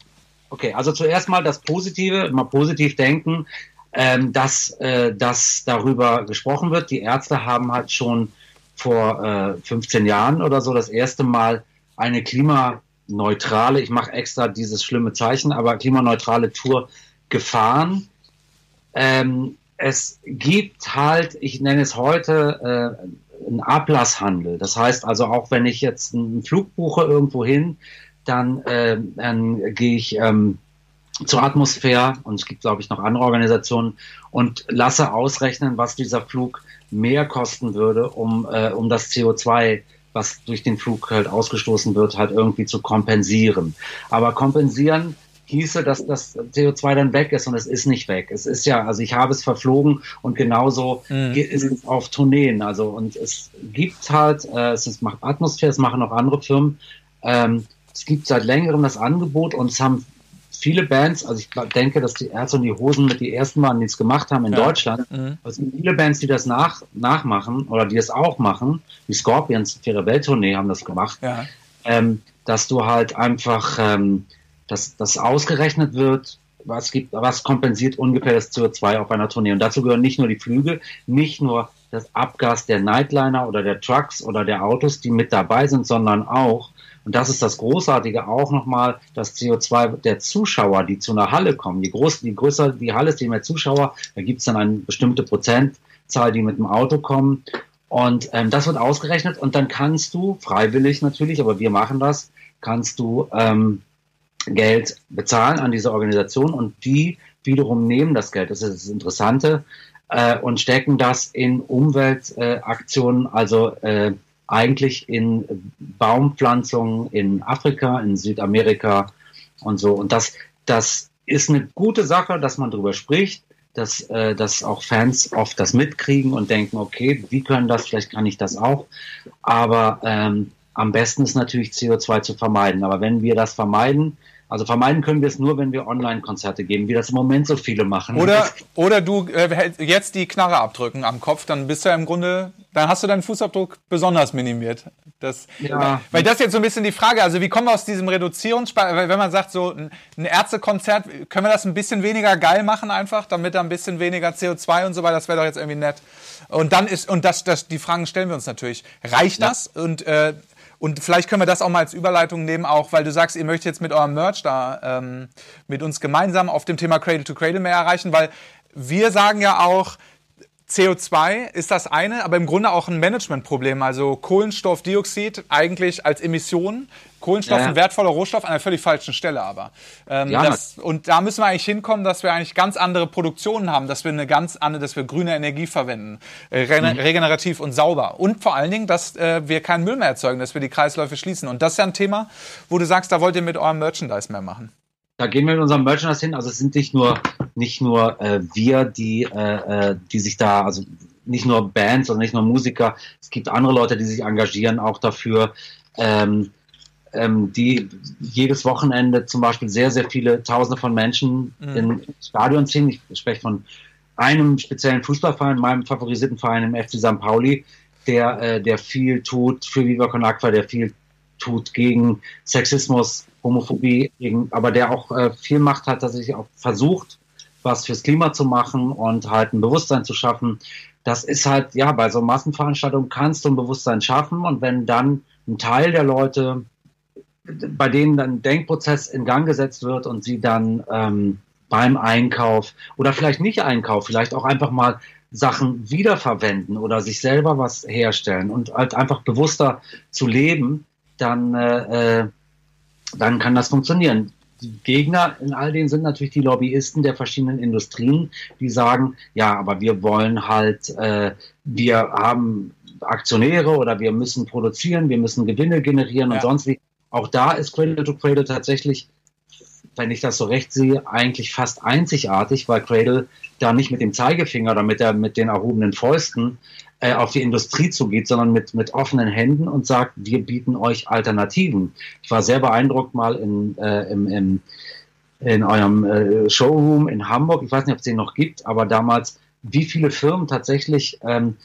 Speaker 2: Okay, also zuerst mal das Positive, mal positiv denken, ähm, dass, äh, dass darüber gesprochen wird. Die Ärzte haben halt schon vor äh, 15 Jahren oder so das erste Mal eine klimaneutrale, ich mache extra dieses schlimme Zeichen, aber klimaneutrale Tour gefahren. Ähm, es gibt halt, ich nenne es heute, äh, einen Ablasshandel. Das heißt also, auch wenn ich jetzt einen Flug buche irgendwo hin, dann, äh, dann gehe ich ähm, zur Atmosphäre und es gibt, glaube ich, noch andere Organisationen und lasse ausrechnen, was dieser Flug mehr kosten würde, um, äh, um das CO2 was durch den Flug halt ausgestoßen wird, halt irgendwie zu kompensieren. Aber kompensieren hieße, dass das CO2 dann weg ist und es ist nicht weg. Es ist ja, also ich habe es verflogen und genauso mhm. ist es auf Tourneen. Also und es gibt halt, äh, es ist, macht Atmosphäre, es machen auch andere Firmen. Ähm, es gibt seit längerem das Angebot und es haben viele Bands, also ich denke, dass die Ärzte und die Hosen mit die ersten waren, die es gemacht haben in ja. Deutschland. Mhm. Es sind viele Bands, die das nach, nachmachen oder die es auch machen. Die Scorpions, ihre Welttournee haben das gemacht. Ja. Ähm, dass du halt einfach ähm, dass das ausgerechnet wird, was gibt, was kompensiert ungefähr das CO2 auf einer Tournee. Und dazu gehören nicht nur die Flüge, nicht nur das Abgas der Nightliner oder der Trucks oder der Autos, die mit dabei sind, sondern auch, und das ist das Großartige, auch nochmal das CO2 der Zuschauer, die zu einer Halle kommen. Je, groß, je größer die Halle ist, je mehr Zuschauer, da gibt es dann eine bestimmte Prozentzahl, die mit dem Auto kommen. Und ähm, das wird ausgerechnet und dann kannst du, freiwillig natürlich, aber wir machen das, kannst du ähm, Geld bezahlen an diese Organisation und die wiederum nehmen das Geld, das ist das Interessante, äh, und stecken das in Umweltaktionen, äh, also äh, eigentlich in Baumpflanzungen in Afrika, in Südamerika und so. Und das, das ist eine gute Sache, dass man darüber spricht. dass, äh, dass auch Fans oft das mitkriegen und denken, okay, wie können das, vielleicht kann ich das auch. Aber ähm, am besten ist natürlich CO2 zu vermeiden. Aber wenn wir das vermeiden, also vermeiden können wir es nur, wenn wir Online-Konzerte geben, wie das im Moment so viele machen.
Speaker 1: Oder, oder du äh, jetzt die Knarre abdrücken am Kopf, dann bist du ja im Grunde, dann hast du deinen Fußabdruck besonders minimiert. Das, ja. Weil das jetzt so ein bisschen die Frage, also wie kommen wir aus diesem Reduzierungsspar, wenn man sagt, so ein, ein Ärztekonzert, können wir das ein bisschen weniger geil machen einfach, damit da ein bisschen weniger CO2 und so weiter, das wäre doch jetzt irgendwie nett. Und dann ist, und das, das, die Fragen stellen wir uns natürlich. Reicht ja. das? Und äh, und vielleicht können wir das auch mal als Überleitung nehmen, auch weil du sagst, ihr möchtet jetzt mit eurem Merch da ähm, mit uns gemeinsam auf dem Thema Cradle to Cradle mehr erreichen, weil wir sagen ja auch, CO2 ist das eine, aber im Grunde auch ein Managementproblem. Also Kohlenstoffdioxid eigentlich als Emission. Kohlenstoff ja. ein wertvoller Rohstoff an einer völlig falschen Stelle aber. Ähm, ja. das, und da müssen wir eigentlich hinkommen, dass wir eigentlich ganz andere Produktionen haben, dass wir eine ganz andere, dass wir grüne Energie verwenden, äh, mhm. regenerativ und sauber. Und vor allen Dingen, dass äh, wir keinen Müll mehr erzeugen, dass wir die Kreisläufe schließen. Und das ist ja ein Thema, wo du sagst, da wollt ihr mit eurem Merchandise mehr machen.
Speaker 2: Da gehen wir mit unserem Merchandise hin. Also es sind nicht nur nicht nur äh, wir, die äh, äh, die sich da also nicht nur Bands oder nicht nur Musiker. Es gibt andere Leute, die sich engagieren auch dafür. Ähm, ähm, die jedes Wochenende zum Beispiel sehr, sehr viele Tausende von Menschen mhm. in Stadion ziehen. Ich spreche von einem speziellen Fußballverein, meinem favorisierten Verein im FC St. Pauli, der, äh, der viel tut für Viva Con Aqua, der viel tut gegen Sexismus, Homophobie, aber der auch äh, viel Macht hat, dass er auch versucht, was fürs Klima zu machen und halt ein Bewusstsein zu schaffen. Das ist halt, ja, bei so Massenveranstaltungen kannst du ein Bewusstsein schaffen und wenn dann ein Teil der Leute, bei denen dann ein Denkprozess in Gang gesetzt wird und sie dann ähm, beim Einkauf oder vielleicht nicht Einkauf, vielleicht auch einfach mal Sachen wiederverwenden oder sich selber was herstellen und halt einfach bewusster zu leben, dann, äh, äh, dann kann das funktionieren. Die Gegner in all denen sind natürlich die Lobbyisten der verschiedenen Industrien, die sagen, ja, aber wir wollen halt, äh, wir haben Aktionäre oder wir müssen produzieren, wir müssen Gewinne generieren ja. und sonst wie. Auch da ist Cradle to Cradle tatsächlich, wenn ich das so recht sehe, eigentlich fast einzigartig, weil Cradle da nicht mit dem Zeigefinger oder mit, der, mit den erhobenen Fäusten äh, auf die Industrie zugeht, sondern mit, mit offenen Händen und sagt, wir bieten euch Alternativen. Ich war sehr beeindruckt mal in, äh, im, im, in eurem äh, Showroom in Hamburg. Ich weiß nicht, ob es den noch gibt, aber damals, wie viele Firmen tatsächlich ähm,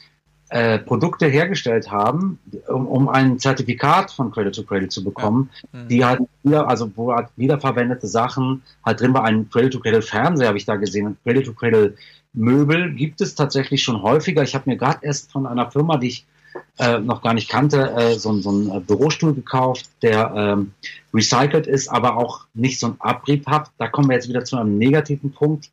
Speaker 2: äh, Produkte hergestellt haben, um, um ein Zertifikat von Credit to Credit zu bekommen, ja. mhm. die halt wieder, also wo halt wiederverwendete Sachen halt drin war. Ein Credit to Credit Fernseher habe ich da gesehen, Credit to Credit Möbel gibt es tatsächlich schon häufiger. Ich habe mir gerade erst von einer Firma, die ich äh, noch gar nicht kannte, äh, so, so einen äh, Bürostuhl gekauft, der ähm, recycelt ist, aber auch nicht so ein Abrieb hat. Da kommen wir jetzt wieder zu einem negativen Punkt.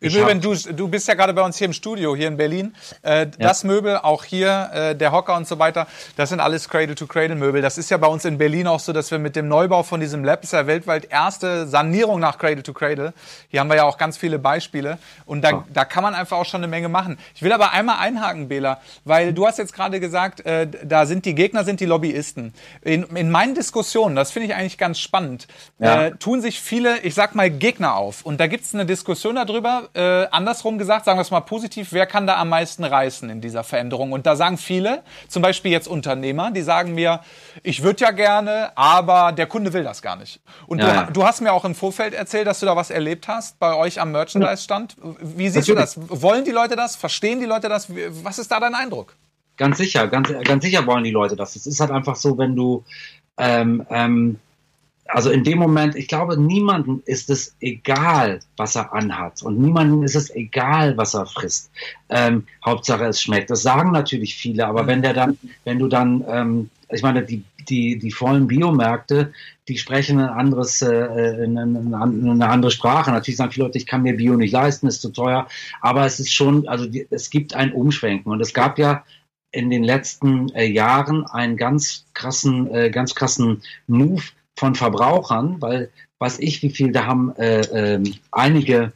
Speaker 1: Übrigens, du, du bist ja gerade bei uns hier im Studio, hier in Berlin. Äh, ja. Das Möbel, auch hier, äh, der Hocker und so weiter, das sind alles Cradle-to-Cradle-Möbel. Das ist ja bei uns in Berlin auch so, dass wir mit dem Neubau von diesem Lab, ist ja weltweit erste Sanierung nach Cradle-to-Cradle. -Cradle. Hier haben wir ja auch ganz viele Beispiele. Und da, ja. da kann man einfach auch schon eine Menge machen. Ich will aber einmal einhaken, Bela, weil du hast jetzt gerade gesagt, äh, da sind die Gegner, sind die Lobbyisten. In, in meinen Diskussionen, das finde ich eigentlich ganz spannend, ja. äh, tun sich viele, ich sag mal, Gegner auf. Und da gibt es eine Diskussion darüber, äh, andersrum gesagt, sagen wir es mal positiv, wer kann da am meisten reißen in dieser Veränderung? Und da sagen viele, zum Beispiel jetzt Unternehmer, die sagen mir, ich würde ja gerne, aber der Kunde will das gar nicht. Und ja, du, ja. du, hast mir auch im Vorfeld erzählt, dass du da was erlebt hast bei euch am Merchandise-Stand. Wie siehst Natürlich. du das? Wollen die Leute das? Verstehen die Leute das? Was ist da dein Eindruck?
Speaker 2: Ganz sicher, ganz, ganz sicher wollen die Leute das. Es ist halt einfach so, wenn du ähm, ähm, also in dem Moment, ich glaube, niemandem ist es egal, was er anhat und niemandem ist es egal, was er frisst. Ähm, Hauptsache es schmeckt. Das sagen natürlich viele, aber wenn der dann, wenn du dann, ähm, ich meine, die die die vollen Biomärkte, die sprechen ein anderes, äh, eine, eine andere Sprache. Natürlich sagen viele Leute, ich kann mir Bio nicht leisten, ist zu teuer, aber es ist schon, also die, es gibt ein Umschwenken und es gab ja in den letzten äh, Jahren einen ganz krassen, äh, ganz krassen Move von Verbrauchern, weil weiß ich, wie viel, da haben äh, äh, einige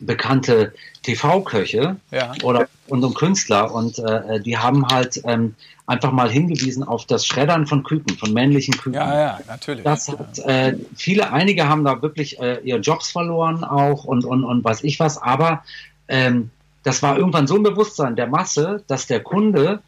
Speaker 2: bekannte TV-Köche ja. oder und Künstler und äh, die haben halt ähm, einfach mal hingewiesen auf das Schreddern von Küken, von männlichen Küken.
Speaker 1: Ja, ja, natürlich.
Speaker 2: Das hat, äh, viele, einige haben da wirklich äh, ihre Jobs verloren auch und, und, und weiß ich was, aber ähm, das war irgendwann so ein Bewusstsein der Masse, dass der Kunde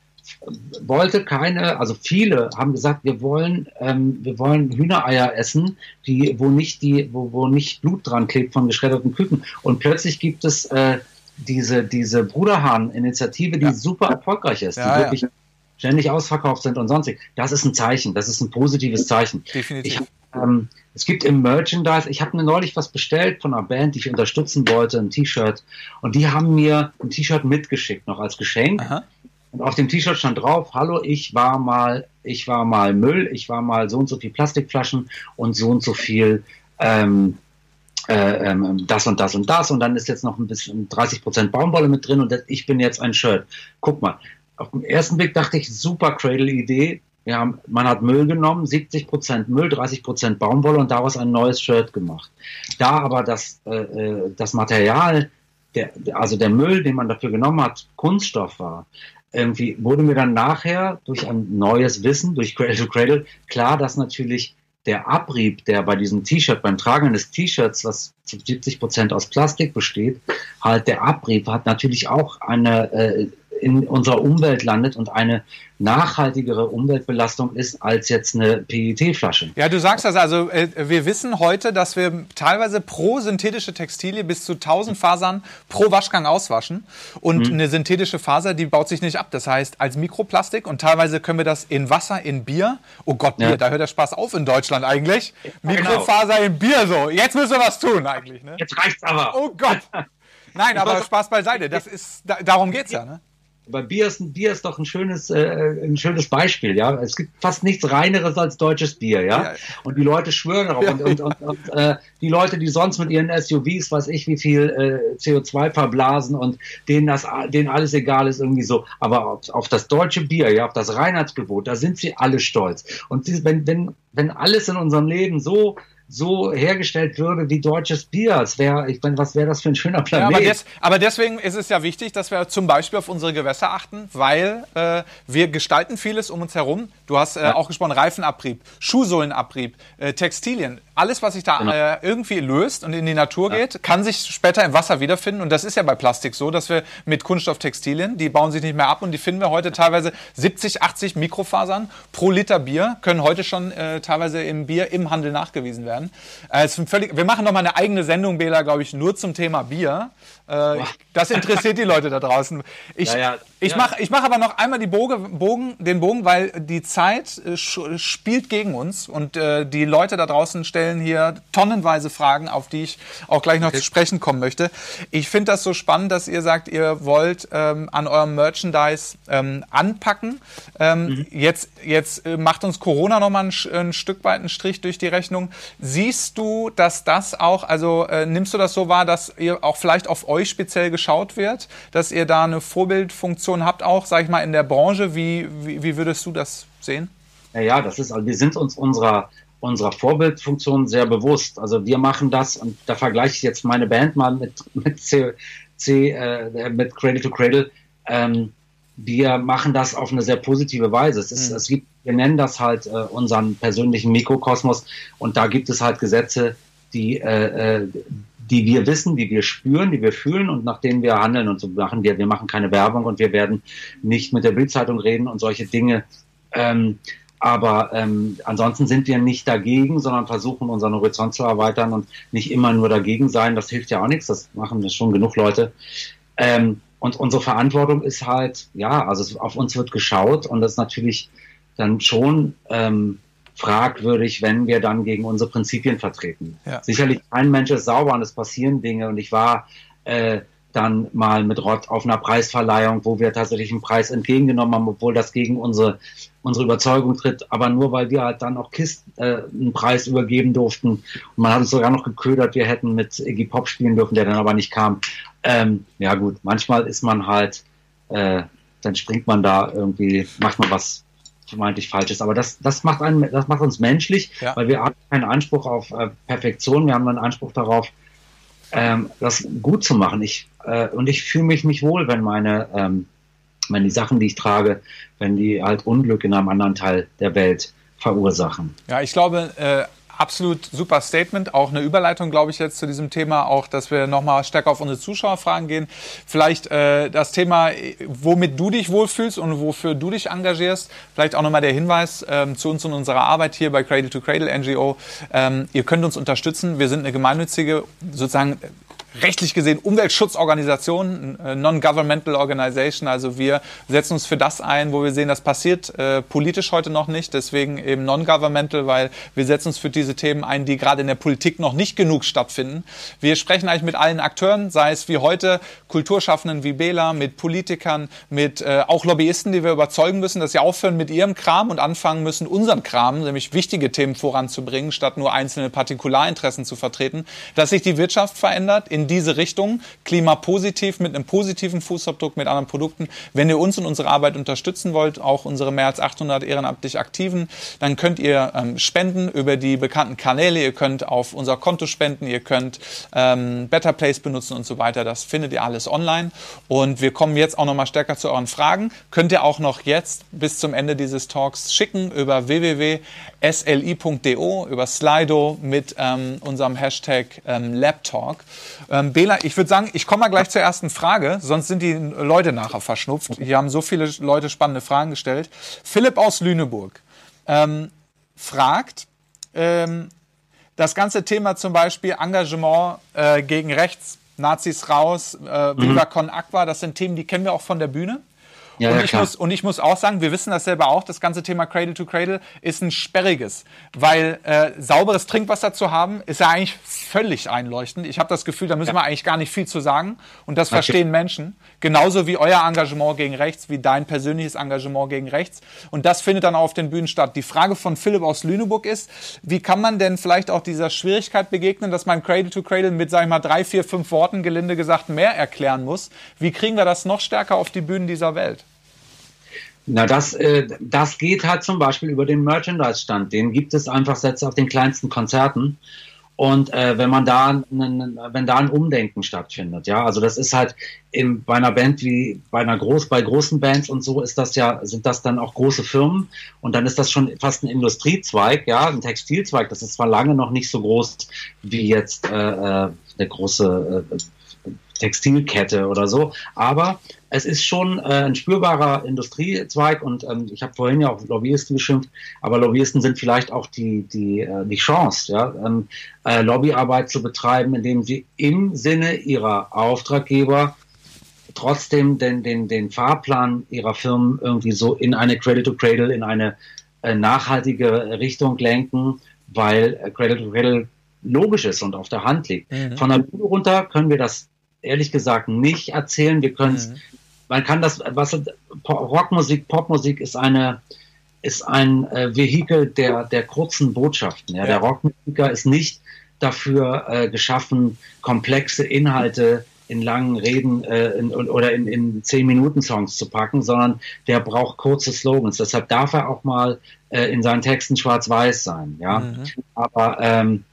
Speaker 2: wollte keine, also viele haben gesagt, wir wollen, ähm, wir wollen Hühnereier essen, die, wo nicht die, wo, wo nicht Blut dran klebt von geschredderten Küken. Und plötzlich gibt es äh, diese, diese Bruderhahn-Initiative, die ja. super erfolgreich ist, ja, die wirklich ja. ständig ausverkauft sind und sonstig. Das ist ein Zeichen, das ist ein positives Zeichen. Definitiv. Ich, ähm, es gibt im Merchandise, ich habe mir neulich was bestellt von einer Band, die ich unterstützen wollte, ein T-Shirt. Und die haben mir ein T-Shirt mitgeschickt, noch als Geschenk. Aha. Und auf dem T-Shirt stand drauf, hallo, ich war mal, ich war mal Müll, ich war mal so und so viel Plastikflaschen und so und so viel ähm, äh, ähm, das und das und das und dann ist jetzt noch ein bisschen 30 Prozent Baumwolle mit drin und ich bin jetzt ein Shirt. Guck mal, auf den ersten Blick dachte ich, super Cradle-Idee. Haben, man hat Müll genommen, 70 Prozent Müll, 30 Prozent Baumwolle und daraus ein neues Shirt gemacht. Da aber das, äh, äh, das Material, der, also der Müll, den man dafür genommen hat, Kunststoff war, irgendwie wurde mir dann nachher durch ein neues Wissen, durch Cradle to Cradle, klar, dass natürlich der Abrieb, der bei diesem T-Shirt, beim Tragen eines T-Shirts, was zu 70 Prozent aus Plastik besteht, halt der Abrieb hat natürlich auch eine äh, in unserer Umwelt landet und eine nachhaltigere Umweltbelastung ist als jetzt eine PET-Flasche.
Speaker 1: Ja, du sagst das also, äh, wir wissen heute, dass wir teilweise pro synthetische Textilie bis zu 1000 Fasern pro Waschgang auswaschen und mhm. eine synthetische Faser, die baut sich nicht ab. Das heißt, als Mikroplastik und teilweise können wir das in Wasser, in Bier, oh Gott, Bier, ja. da hört der Spaß auf in Deutschland eigentlich. Genau. Mikrofaser genau. in Bier so, jetzt müssen wir was tun eigentlich. Ne?
Speaker 2: Jetzt reicht's aber.
Speaker 1: Oh Gott. Nein, aber Spaß beiseite, das ist, darum geht's ja, ne?
Speaker 2: Aber Bier ist, Bier ist doch ein schönes, äh, ein schönes Beispiel, ja. Es gibt fast nichts reineres als deutsches Bier, ja. ja. Und die Leute schwören darauf. Ja, und, und, und, und äh, die Leute, die sonst mit ihren SUVs, weiß ich, wie viel äh, CO2 verblasen und denen das, denen alles egal ist, irgendwie so. Aber auf, auf das deutsche Bier, ja, auf das Reinheitsgebot, da sind sie alle stolz. Und wenn, wenn, wenn alles in unserem Leben so so hergestellt würde wie deutsches Bier. Es wäre, ich meine, was wäre das für ein schöner Planet?
Speaker 1: Ja, aber, des, aber, deswegen ist es ja wichtig, dass wir zum Beispiel auf unsere Gewässer achten, weil äh, wir gestalten vieles um uns herum. Du hast äh, ja. auch gesprochen, Reifenabrieb, Schuhsohlenabrieb, äh, Textilien. Alles, was sich da genau. äh, irgendwie löst und in die Natur ja. geht, kann sich später im Wasser wiederfinden. Und das ist ja bei Plastik so, dass wir mit Kunststofftextilien, die bauen sich nicht mehr ab und die finden wir heute teilweise 70, 80 Mikrofasern pro Liter Bier, können heute schon äh, teilweise im Bier im Handel nachgewiesen werden werden. Äh, völlig, wir machen nochmal eine eigene Sendung, Bela, glaube ich, nur zum Thema Bier. Äh, das interessiert die Leute da draußen. Ich, ja, ja, ich mache mach aber noch einmal die Bogen, Bogen, den Bogen, weil die Zeit äh, spielt gegen uns und äh, die Leute da draußen stellen hier tonnenweise Fragen, auf die ich auch gleich noch okay. zu sprechen kommen möchte. Ich finde das so spannend, dass ihr sagt, ihr wollt ähm, an eurem Merchandise ähm, anpacken. Ähm, mhm. Jetzt, jetzt äh, macht uns Corona nochmal ein, ein Stück weit einen Strich durch die Rechnung. Siehst du, dass das auch, also äh, nimmst du das so wahr, dass ihr auch vielleicht auf euch speziell geschaut wird, dass ihr da eine Vorbildfunktion habt, auch, sag ich mal, in der Branche? Wie, wie, wie würdest du das sehen?
Speaker 2: Ja, ja, das ist, also wir sind uns unserer unserer Vorbildfunktion sehr bewusst. Also wir machen das und da vergleiche ich jetzt meine Band mal mit mit C, C äh, mit Cradle to Cradle. Ähm, wir machen das auf eine sehr positive Weise. Es, ist, mhm. es gibt, wir nennen das halt äh, unseren persönlichen Mikrokosmos und da gibt es halt Gesetze, die, äh, äh, die wir wissen, die wir spüren, die wir fühlen und nach denen wir handeln und so machen wir. Wir machen keine Werbung und wir werden nicht mit der Bildzeitung reden und solche Dinge. Ähm, aber ähm, ansonsten sind wir nicht dagegen, sondern versuchen unseren Horizont zu erweitern und nicht immer nur dagegen sein. Das hilft ja auch nichts. Das machen schon genug Leute. Ähm, und unsere Verantwortung ist halt, ja, also auf uns wird geschaut und das ist natürlich dann schon ähm, fragwürdig, wenn wir dann gegen unsere Prinzipien vertreten. Ja. Sicherlich kein Mensch ist sauber und es passieren Dinge und ich war äh, dann mal mit Rott auf einer Preisverleihung, wo wir tatsächlich einen Preis entgegengenommen haben, obwohl das gegen unsere, unsere Überzeugung tritt, aber nur weil wir halt dann auch Kist äh, einen Preis übergeben durften. Und man hat uns sogar noch geködert, wir hätten mit Iggy Pop spielen dürfen, der dann aber nicht kam. Ähm, ja gut, manchmal ist man halt, äh, dann springt man da irgendwie, macht man was vermeintlich Falsches. Aber das, das macht einen, das macht uns menschlich, ja. weil wir haben keinen Anspruch auf äh, Perfektion, wir haben einen Anspruch darauf, ähm, das gut zu machen. Ich, äh, und ich fühle mich nicht wohl, wenn meine, ähm, wenn die Sachen, die ich trage, wenn die halt Unglück in einem anderen Teil der Welt verursachen.
Speaker 1: Ja, ich glaube, äh, absolut super Statement. Auch eine Überleitung, glaube ich, jetzt zu diesem Thema, auch, dass wir nochmal stärker auf unsere Zuschauerfragen gehen. Vielleicht äh, das Thema, womit du dich wohlfühlst und wofür du dich engagierst. Vielleicht auch nochmal der Hinweis ähm, zu uns und unserer Arbeit hier bei Cradle to Cradle NGO. Ähm, ihr könnt uns unterstützen. Wir sind eine gemeinnützige, sozusagen rechtlich gesehen Umweltschutzorganisation, äh, Non-Governmental Organization. Also wir setzen uns für das ein, wo wir sehen, das passiert äh, politisch heute noch nicht. Deswegen eben Non-Governmental, weil wir setzen uns für diese Themen ein, die gerade in der Politik noch nicht genug stattfinden. Wir sprechen eigentlich mit allen Akteuren, sei es wie heute Kulturschaffenden wie Bela, mit Politikern, mit äh, auch Lobbyisten, die wir überzeugen müssen, dass sie aufhören mit ihrem Kram und anfangen müssen, unseren Kram, nämlich wichtige Themen voranzubringen, statt nur einzelne Partikularinteressen zu vertreten, dass sich die Wirtschaft verändert in diese Richtung, klimapositiv, mit einem positiven Fußabdruck, mit anderen Produkten. Wenn ihr uns und unsere Arbeit unterstützen wollt, auch unsere mehr als 800 ehrenamtlich Aktiven, dann könnt ihr ähm, spenden über die bekannten Kanäle. Ihr könnt auf unser Konto spenden, ihr könnt ähm, Better Place benutzen und so weiter. Das findet ihr alles online. Und wir kommen jetzt auch noch mal stärker zu euren Fragen. Könnt ihr auch noch jetzt bis zum Ende dieses Talks schicken über www.sli.do, über Slido mit ähm, unserem Hashtag ähm, LabTalk. Ähm, Bela, ich würde sagen, ich komme mal gleich zur ersten Frage, sonst sind die Leute nachher verschnupft. Hier haben so viele Leute spannende Fragen gestellt. Philipp aus Lüneburg ähm, fragt, ähm, das ganze Thema zum Beispiel Engagement äh, gegen rechts, Nazis raus, äh, Viva mhm. Con Aqua, das sind Themen, die kennen wir auch von der Bühne. Ja, und, ich muss, und ich muss auch sagen, wir wissen das selber auch, das ganze Thema Cradle to Cradle ist ein sperriges, weil äh, sauberes Trinkwasser zu haben, ist ja eigentlich völlig einleuchtend. Ich habe das Gefühl, da müssen wir eigentlich gar nicht viel zu sagen und das okay. verstehen Menschen. Genauso wie euer Engagement gegen rechts, wie dein persönliches Engagement gegen rechts. Und das findet dann auch auf den Bühnen statt. Die Frage von Philipp aus Lüneburg ist, wie kann man denn vielleicht auch dieser Schwierigkeit begegnen, dass man Cradle to Cradle mit, sag ich mal, drei, vier, fünf Worten gelinde gesagt mehr erklären muss? Wie kriegen wir das noch stärker auf die Bühnen dieser Welt?
Speaker 2: Na, das, äh, das geht halt zum Beispiel über den Merchandise-Stand. Den gibt es einfach selbst auf den kleinsten Konzerten. Und äh, wenn man da, wenn da ein Umdenken stattfindet, ja, also das ist halt im, bei einer Band wie bei einer groß, bei großen Bands und so ist das ja, sind das dann auch große Firmen und dann ist das schon fast ein Industriezweig, ja, ein Textilzweig. Das ist zwar lange noch nicht so groß wie jetzt äh, äh der große äh, Textilkette oder so. Aber es ist schon äh, ein spürbarer Industriezweig und ähm, ich habe vorhin ja auch Lobbyisten geschimpft, aber Lobbyisten sind vielleicht auch die, die, äh, die Chance, ja, ähm, äh, Lobbyarbeit zu betreiben, indem sie im Sinne ihrer Auftraggeber trotzdem den, den, den Fahrplan ihrer Firmen irgendwie so in eine Cradle-to-Cradle, in eine äh, nachhaltige Richtung lenken, weil äh, Cradle-to-Cradle logisch ist und auf der Hand liegt. Mhm. Von der Bühne runter können wir das ehrlich gesagt nicht erzählen. Wir können mhm. man kann das, was Rockmusik, Popmusik ist eine, ist ein äh, Vehikel der, der kurzen Botschaften. Ja? ja. Der Rockmusiker ist nicht dafür äh, geschaffen, komplexe Inhalte in langen Reden äh, in, oder in, in zehn Minuten Songs zu packen, sondern der braucht kurze Slogans. Deshalb darf er auch mal äh, in seinen Texten schwarz-weiß sein. Ja, mhm. aber ähm,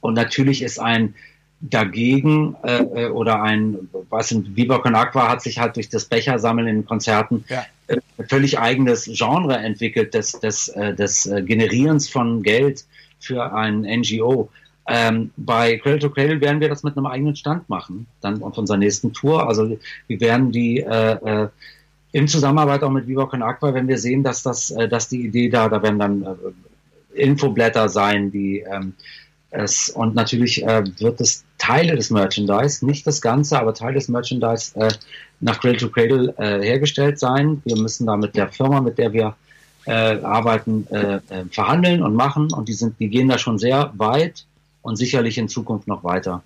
Speaker 2: und natürlich ist ein dagegen äh, äh, oder ein, was in Viva Con Aqua hat sich halt durch das Bechersammeln in Konzerten ja. äh, völlig eigenes Genre entwickelt des, des, äh, des äh, Generierens von Geld für ein NGO. Ähm, bei Cradle to Cradle werden wir das mit einem eigenen Stand machen, dann auf unserer nächsten Tour. Also wir werden die äh, äh, in Zusammenarbeit auch mit Viva Con Aqua, wenn wir sehen, dass das, äh, dass die Idee da, da werden dann äh, Infoblätter sein, die ähm, es, und natürlich äh, wird es Teile des Merchandise, nicht das Ganze, aber Teil des Merchandise äh, nach Cradle to Cradle äh, hergestellt sein. Wir müssen da mit der Firma, mit der wir äh, arbeiten, äh, äh, verhandeln und machen. Und die sind, die gehen da schon sehr weit und sicherlich in Zukunft noch weiter.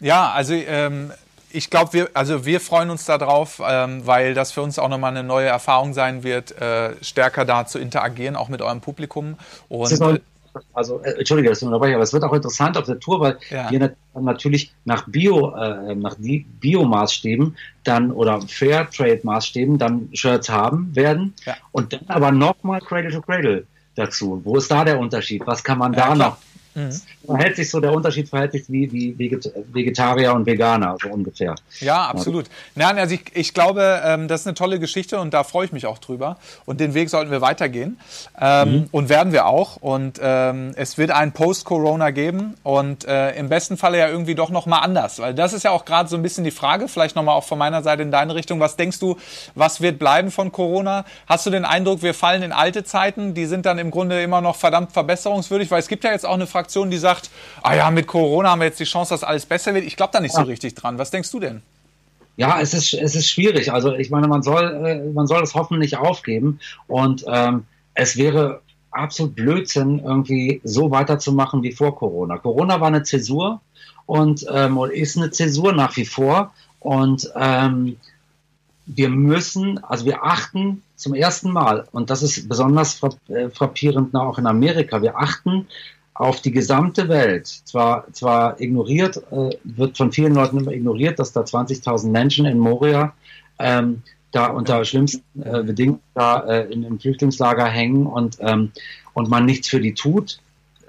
Speaker 1: Ja, also ähm, ich glaube, wir, also wir freuen uns darauf, ähm, weil das für uns auch nochmal eine neue Erfahrung sein wird, äh, stärker da zu interagieren, auch mit eurem Publikum. Und
Speaker 2: also äh, entschuldige, das unterbreche, aber es wird auch interessant auf der Tour, weil ja. wir natürlich nach Bio, äh, nach Bio-Maßstäben dann oder Fairtrade-Maßstäben dann Shirts haben werden ja. und dann aber nochmal Cradle to Cradle dazu. Wo ist da der Unterschied? Was kann man ja, da klar. noch Mhm. Verhält sich so, der Unterschied verhält sich wie, wie Vegetarier und Veganer, so ungefähr.
Speaker 1: Ja, absolut. Nein, also ich, ich glaube, ähm, das ist eine tolle Geschichte und da freue ich mich auch drüber. Und den Weg sollten wir weitergehen. Ähm, mhm. Und werden wir auch. Und ähm, es wird ein Post-Corona geben und äh, im besten Falle ja irgendwie doch nochmal anders. Weil das ist ja auch gerade so ein bisschen die Frage, vielleicht nochmal auch von meiner Seite in deine Richtung. Was denkst du, was wird bleiben von Corona? Hast du den Eindruck, wir fallen in alte Zeiten? Die sind dann im Grunde immer noch verdammt verbesserungswürdig, weil es gibt ja jetzt auch eine Fraktion, die sagt, ah ja, mit Corona haben wir jetzt die Chance, dass alles besser wird. Ich glaube da nicht so richtig dran. Was denkst du denn?
Speaker 2: Ja, es ist, es ist schwierig. Also ich meine, man soll, äh, man soll das Hoffen nicht aufgeben. Und ähm, es wäre absolut Blödsinn, irgendwie so weiterzumachen wie vor Corona. Corona war eine Zäsur und ähm, ist eine Zäsur nach wie vor. Und ähm, wir müssen, also wir achten zum ersten Mal, und das ist besonders äh, frappierend auch in Amerika, wir achten auf die gesamte Welt. Zwar, zwar ignoriert, äh, wird von vielen Leuten immer ignoriert, dass da 20.000 Menschen in Moria ähm, da unter schlimmsten äh, Bedingungen da äh, in, im Flüchtlingslager hängen und, ähm, und man nichts für die tut.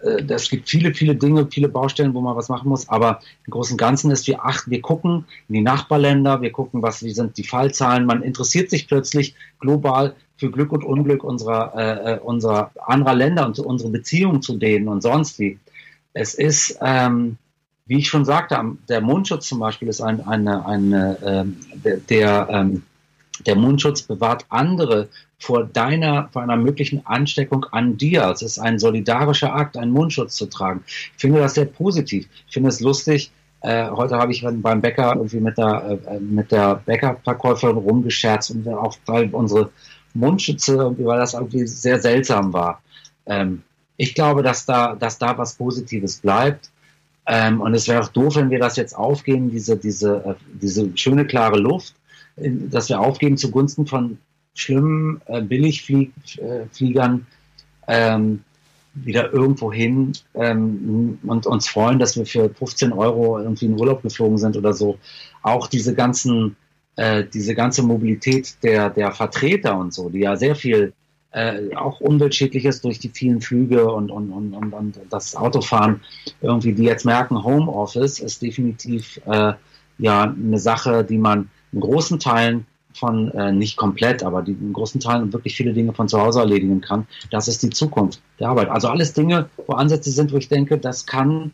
Speaker 2: Äh, es gibt viele, viele Dinge, viele Baustellen, wo man was machen muss, aber im Großen und Ganzen ist, wir achten, wir gucken in die Nachbarländer, wir gucken, was, wie sind die Fallzahlen, man interessiert sich plötzlich global für Glück und Unglück unserer, äh, äh unserer anderer Länder und unsere Beziehungen zu denen und sonst wie. Es ist, ähm, wie ich schon sagte, der Mundschutz zum Beispiel ist ein, eine, eine, ähm, der, der, ähm, der Mundschutz bewahrt andere vor deiner, vor einer möglichen Ansteckung an dir. Es ist ein solidarischer Akt, einen Mundschutz zu tragen. Ich finde das sehr positiv. Ich finde es lustig. Äh, heute habe ich beim Bäcker irgendwie mit der, äh, mit der Bäckerverkäuferin rumgescherzt und auch weil unsere Mundschütze, weil das irgendwie sehr seltsam war. Ähm, ich glaube, dass da, dass da was Positives bleibt. Ähm, und es wäre auch doof, wenn wir das jetzt aufgeben, diese, diese, äh, diese schöne, klare Luft, in, dass wir aufgeben zugunsten von schlimmen äh, Billigfliegern äh, ähm, wieder irgendwo hin ähm, und uns freuen, dass wir für 15 Euro irgendwie in Urlaub geflogen sind oder so. Auch diese ganzen äh, diese ganze Mobilität der, der Vertreter und so, die ja sehr viel äh, auch umweltschädliches durch die vielen Flüge und, und, und, und, und das Autofahren irgendwie, die jetzt merken, Homeoffice ist definitiv äh, ja eine Sache, die man in großen Teilen von, äh, nicht komplett, aber die in großen Teilen wirklich viele Dinge von zu Hause erledigen kann. Das ist die Zukunft der Arbeit. Also alles Dinge, wo Ansätze sind, wo ich denke, das kann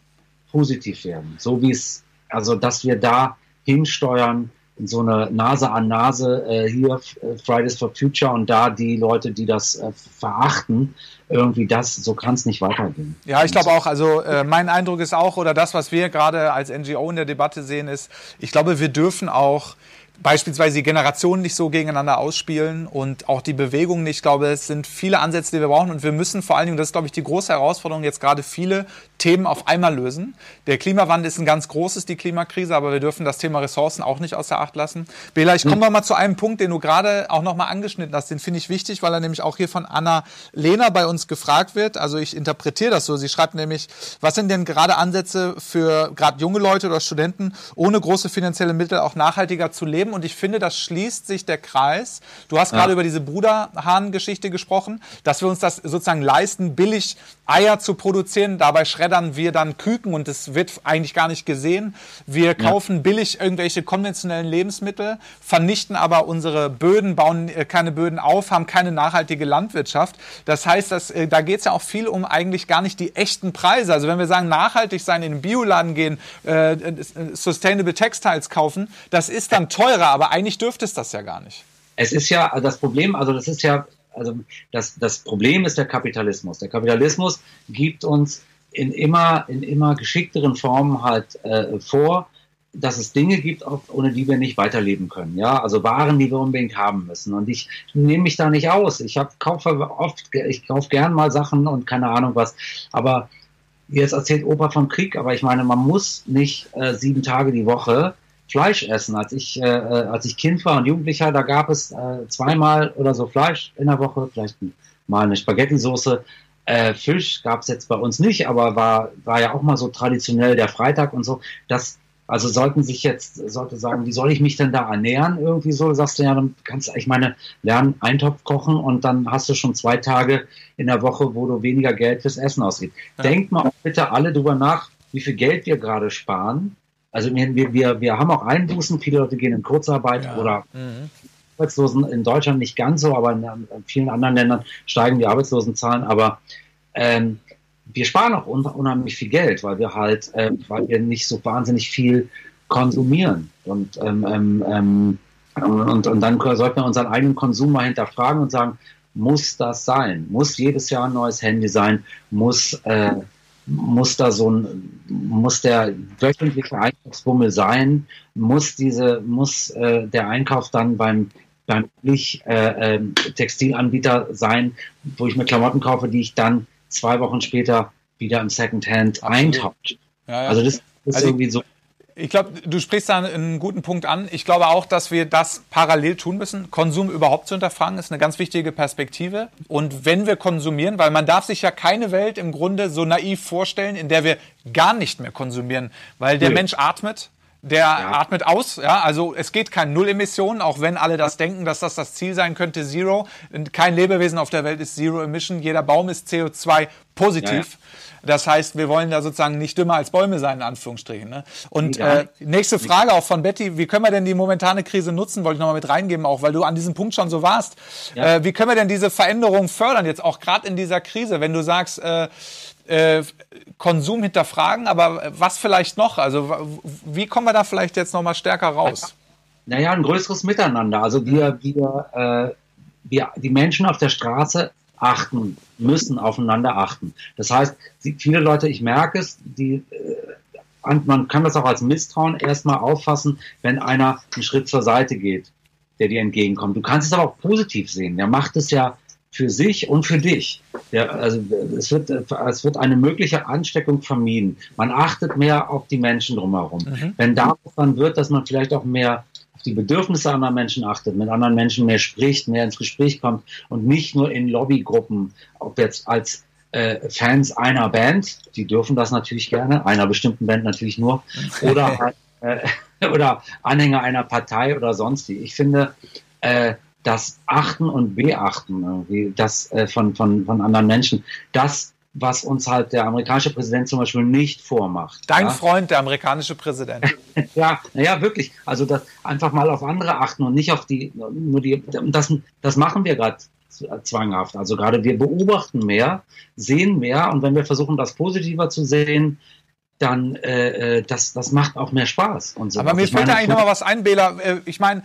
Speaker 2: positiv werden. So wie es, also dass wir da hinsteuern, in so eine Nase an Nase äh, hier äh, Fridays for Future und da die Leute, die das äh, verachten, irgendwie das, so kann es nicht weitergehen.
Speaker 1: Ja, ich glaube auch, also äh, mein Eindruck ist auch, oder das, was wir gerade als NGO in der Debatte sehen, ist, ich glaube, wir dürfen auch beispielsweise die Generationen nicht so gegeneinander ausspielen und auch die Bewegung nicht. Ich glaube, es sind viele Ansätze, die wir brauchen und wir müssen vor allen Dingen, das ist, glaube ich, die große Herausforderung, jetzt gerade viele Themen auf einmal lösen. Der Klimawandel ist ein ganz großes, die Klimakrise, aber wir dürfen das Thema Ressourcen auch nicht außer Acht lassen. Bela, ich komme hm. mal zu einem Punkt, den du gerade auch nochmal angeschnitten hast. Den finde ich wichtig, weil er nämlich auch hier von Anna Lehner bei uns gefragt wird. Also ich interpretiere das so. Sie schreibt nämlich, was sind denn gerade Ansätze für gerade junge Leute oder Studenten, ohne große finanzielle Mittel auch nachhaltiger zu leben? Und ich finde, das schließt sich der Kreis. Du hast ja. gerade über diese Bruderhahn-Geschichte gesprochen, dass wir uns das sozusagen leisten, billig Eier zu produzieren. Dabei schreddern wir dann Küken und es wird eigentlich gar nicht gesehen. Wir kaufen ja. billig irgendwelche konventionellen Lebensmittel, vernichten aber unsere Böden, bauen äh, keine Böden auf, haben keine nachhaltige Landwirtschaft. Das heißt, dass, äh, da geht es ja auch viel um eigentlich gar nicht die echten Preise. Also wenn wir sagen, nachhaltig sein, in den Bioladen gehen, äh, äh, Sustainable Textiles kaufen, das ist dann teurer, aber eigentlich dürfte es das ja gar nicht.
Speaker 2: Es ist ja das Problem, also das ist ja also das, das Problem ist der Kapitalismus. Der Kapitalismus gibt uns in immer, in immer geschickteren Formen halt äh, vor, dass es Dinge gibt, ohne die wir nicht weiterleben können. Ja, also Waren, die wir unbedingt haben müssen. Und ich nehme mich da nicht aus. Ich habe kaufe oft, ich kaufe gern mal Sachen und keine Ahnung was. Aber jetzt erzählt Opa vom Krieg. Aber ich meine, man muss nicht äh, sieben Tage die Woche Fleisch essen. Als ich, äh, äh als ich Kind war und Jugendlicher, da gab es äh, zweimal oder so Fleisch in der Woche, vielleicht mal eine Spaghetti-Soße. Äh, Fisch gab es jetzt bei uns nicht, aber war, war ja auch mal so traditionell der Freitag und so. Das Also sollten sich jetzt, sollte sagen, wie soll ich mich denn da ernähren? Irgendwie so, sagst du ja, dann kannst du, ich meine, lernen, Eintopf kochen und dann hast du schon zwei Tage in der Woche, wo du weniger Geld fürs Essen ausgibst. Ja. Denkt mal bitte alle drüber nach, wie viel Geld wir gerade sparen. Also wir, wir, wir haben auch Einbußen, viele Leute gehen in Kurzarbeit ja. oder mhm. Arbeitslosen in Deutschland nicht ganz so, aber in, vielen anderen Ländern steigen die Arbeitslosenzahlen. Aber ähm, wir sparen auch unheimlich viel Geld, weil wir halt, äh, weil wir nicht so wahnsinnig viel konsumieren. Und, ähm, ähm, ähm und, und dann sollten wir unseren eigenen Konsum mal hinterfragen und sagen, muss das sein? Muss jedes Jahr ein neues Handy sein? Muss, äh, muss da so ein, muss der wöchentliche Einkaufsbummel sein? Muss diese, muss äh, der Einkauf dann beim beim äh, äh, Textilanbieter sein, wo ich mir Klamotten kaufe, die ich dann zwei Wochen später wieder im Secondhand eintausche. Ja, ja. Also das ist also irgendwie so.
Speaker 1: Ich glaube, du sprichst da einen guten Punkt an. Ich glaube auch, dass wir das parallel tun müssen. Konsum überhaupt zu hinterfragen, ist eine ganz wichtige Perspektive. Und wenn wir konsumieren, weil man darf sich ja keine Welt im Grunde so naiv vorstellen, in der wir gar nicht mehr konsumieren, weil der nee. Mensch atmet, der ja. atmet aus, ja, also es geht kein Null-Emissionen, auch wenn alle das denken, dass das das Ziel sein könnte, Zero. Kein Lebewesen auf der Welt ist Zero Emission, jeder Baum ist CO2 positiv. Ja, ja. Das heißt, wir wollen da sozusagen nicht dümmer als Bäume sein, in Anführungsstrichen. Ne? Und äh, nächste Frage auch von Betty, wie können wir denn die momentane Krise nutzen, wollte ich nochmal mit reingeben, auch weil du an diesem Punkt schon so warst. Äh, wie können wir denn diese Veränderung fördern, jetzt auch gerade in dieser Krise, wenn du sagst, äh, äh, Konsum hinterfragen, aber was vielleicht noch? Also wie kommen wir da vielleicht jetzt noch mal stärker raus?
Speaker 2: Naja, ein größeres Miteinander. Also wir, wir, äh, wir, die Menschen auf der Straße achten, müssen aufeinander achten. Das heißt, viele Leute, ich merke es, die äh, man kann das auch als Misstrauen erstmal auffassen, wenn einer einen Schritt zur Seite geht, der dir entgegenkommt. Du kannst es aber auch positiv sehen. Der macht es ja für sich und für dich. Ja, also es wird, es wird eine mögliche Ansteckung vermieden. Man achtet mehr auf die Menschen drumherum. Mhm. Wenn daraus dann wird, dass man vielleicht auch mehr auf die Bedürfnisse anderer Menschen achtet, mit anderen Menschen mehr spricht, mehr ins Gespräch kommt und nicht nur in Lobbygruppen, ob jetzt als äh, Fans einer Band, die dürfen das natürlich gerne, einer bestimmten Band natürlich nur, oder, äh, oder Anhänger einer Partei oder sonst wie. Ich finde, äh, das Achten und Beachten irgendwie, das äh, von, von, von anderen Menschen, das, was uns halt der amerikanische Präsident zum Beispiel nicht vormacht.
Speaker 1: Dein ja? Freund, der amerikanische Präsident.
Speaker 2: ja, naja, wirklich. Also das einfach mal auf andere achten und nicht auf die, nur die, das, das machen wir gerade zwanghaft. Also gerade wir beobachten mehr, sehen mehr und wenn wir versuchen, das positiver zu sehen, dann äh, äh das, das macht auch mehr Spaß.
Speaker 1: Und so. Aber mir fällt da eigentlich noch mal was ein, Bela. Äh, ich meine,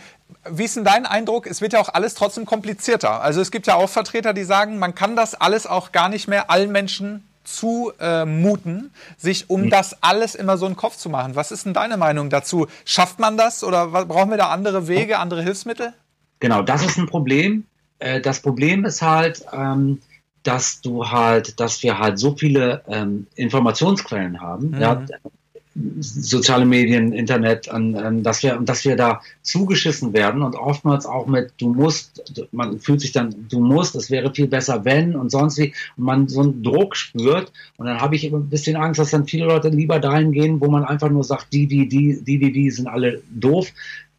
Speaker 1: wie ist denn dein Eindruck? Es wird ja auch alles trotzdem komplizierter. Also es gibt ja auch Vertreter, die sagen, man kann das alles auch gar nicht mehr allen Menschen zumuten, äh, sich um hm. das alles immer so einen Kopf zu machen. Was ist denn deine Meinung dazu? Schafft man das oder brauchen wir da andere Wege, andere Hilfsmittel?
Speaker 2: Genau, das ist ein Problem. Äh, das Problem ist halt, ähm, dass du halt, dass wir halt so viele ähm, Informationsquellen haben, mhm. ja, soziale Medien, Internet, an, an, dass wir, dass wir da zugeschissen werden und oftmals auch mit, du musst, man fühlt sich dann, du musst, es wäre viel besser, wenn und sonst wie, und man so einen Druck spürt und dann habe ich ein bisschen Angst, dass dann viele Leute lieber dahin gehen, wo man einfach nur sagt, die, die, die, die, die, die sind alle doof.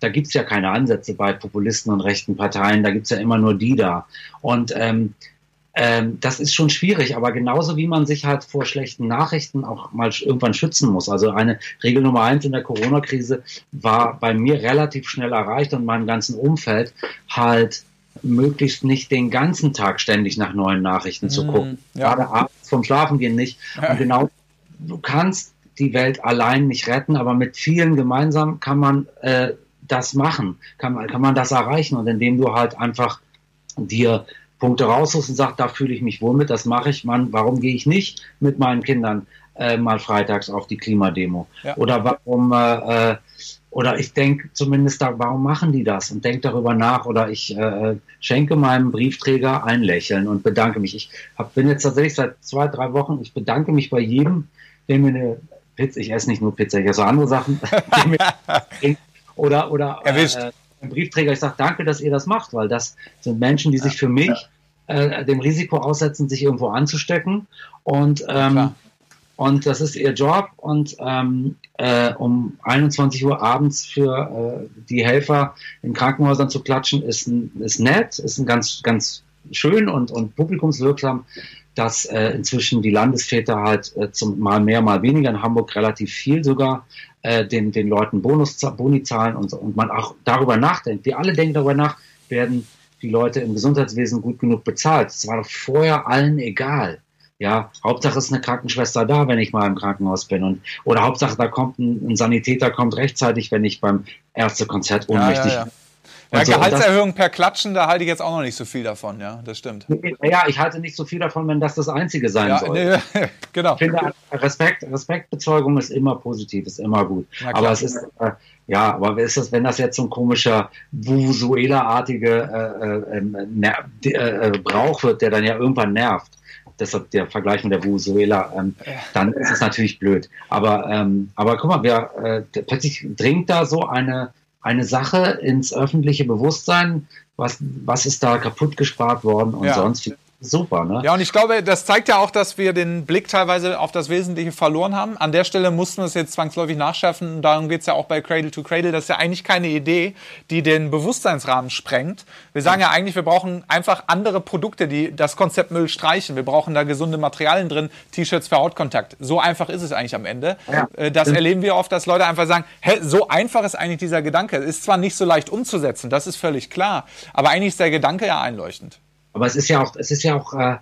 Speaker 2: Da gibt's ja keine Ansätze bei Populisten und rechten Parteien, da gibt's ja immer nur die da. Und ähm, ähm, das ist schon schwierig, aber genauso wie man sich halt vor schlechten Nachrichten auch mal irgendwann schützen muss. Also eine Regel Nummer eins in der Corona-Krise war bei mir relativ schnell erreicht und meinem ganzen Umfeld halt möglichst nicht den ganzen Tag ständig nach neuen Nachrichten zu mhm, gucken. Ja. Gerade abends vom Schlafengehen nicht. Und genau, du kannst die Welt allein nicht retten, aber mit vielen gemeinsam kann man äh, das machen, kann kann man das erreichen und indem du halt einfach dir Punkte raussuchst und sagst, da fühle ich mich wohl mit, das mache ich, Mann, warum gehe ich nicht mit meinen Kindern äh, mal freitags auf die Klimademo? Ja. Oder warum, äh, äh oder ich denke zumindest da, warum machen die das? Und denke darüber nach. Oder ich äh, schenke meinem Briefträger ein Lächeln und bedanke mich. Ich hab, bin jetzt tatsächlich seit zwei, drei Wochen, ich bedanke mich bei jedem, der mir eine Pizza, ich esse nicht nur Pizza, ich esse andere Sachen, oder, oder
Speaker 1: Erwischt. Äh,
Speaker 2: Briefträger, ich sage danke, dass ihr das macht, weil das sind Menschen, die sich für mich äh, dem Risiko aussetzen, sich irgendwo anzustecken. Und ähm, und das ist ihr Job. Und ähm, äh, um 21 Uhr abends für äh, die Helfer in Krankenhäusern zu klatschen, ist, ist nett, ist ein ganz, ganz schön und, und publikumswirksam, dass äh, inzwischen die Landesväter halt äh, zum mal mehr, mal weniger in Hamburg relativ viel sogar äh, den, den Leuten Bonus, Boni zahlen und, und man auch darüber nachdenkt. Wir alle denken darüber nach, werden die Leute im Gesundheitswesen gut genug bezahlt. Es war doch vorher allen egal. Ja, Hauptsache ist eine Krankenschwester da, wenn ich mal im Krankenhaus bin. Und, oder Hauptsache, da kommt ein, ein Sanitäter, kommt rechtzeitig, wenn ich beim Ärztekonzert ohnmächtig
Speaker 1: ja, ja, ja. Ja, also, Gehaltserhöhung per Klatschen, da halte ich jetzt auch noch nicht so viel davon, ja, das stimmt.
Speaker 2: Ja, ich halte nicht so viel davon, wenn das das Einzige sein ja, soll. Nee, genau. Ich finde, Respekt, Respektbezeugung ist immer positiv, ist immer gut. Aber es ist, äh, ja, aber ist das, wenn das jetzt so ein komischer Vuvuzuela-artige äh, äh, äh, äh, Brauch wird, der dann ja irgendwann nervt, deshalb der Vergleich mit der Venezuela, ähm, dann ist es natürlich blöd. Aber, ähm, aber guck mal, wir, äh, plötzlich dringt da so eine, eine Sache ins öffentliche Bewusstsein, was, was ist da kaputt gespart worden und ja. sonst super, ne?
Speaker 1: Ja, und ich glaube, das zeigt ja auch, dass wir den Blick teilweise auf das Wesentliche verloren haben. An der Stelle mussten wir es jetzt zwangsläufig nachschärfen. Darum geht es ja auch bei Cradle to Cradle. Das ist ja eigentlich keine Idee, die den Bewusstseinsrahmen sprengt. Wir sagen ja eigentlich, wir brauchen einfach andere Produkte, die das Konzept Müll streichen. Wir brauchen da gesunde Materialien drin, T-Shirts für Hautkontakt. So einfach ist es eigentlich am Ende. Ja. Äh, das erleben wir oft, dass Leute einfach sagen, hä, so einfach ist eigentlich dieser Gedanke. Ist zwar nicht so leicht umzusetzen, das ist völlig klar, aber eigentlich ist der Gedanke ja einleuchtend.
Speaker 2: Aber es ist ja auch, es ist ja auch, äh,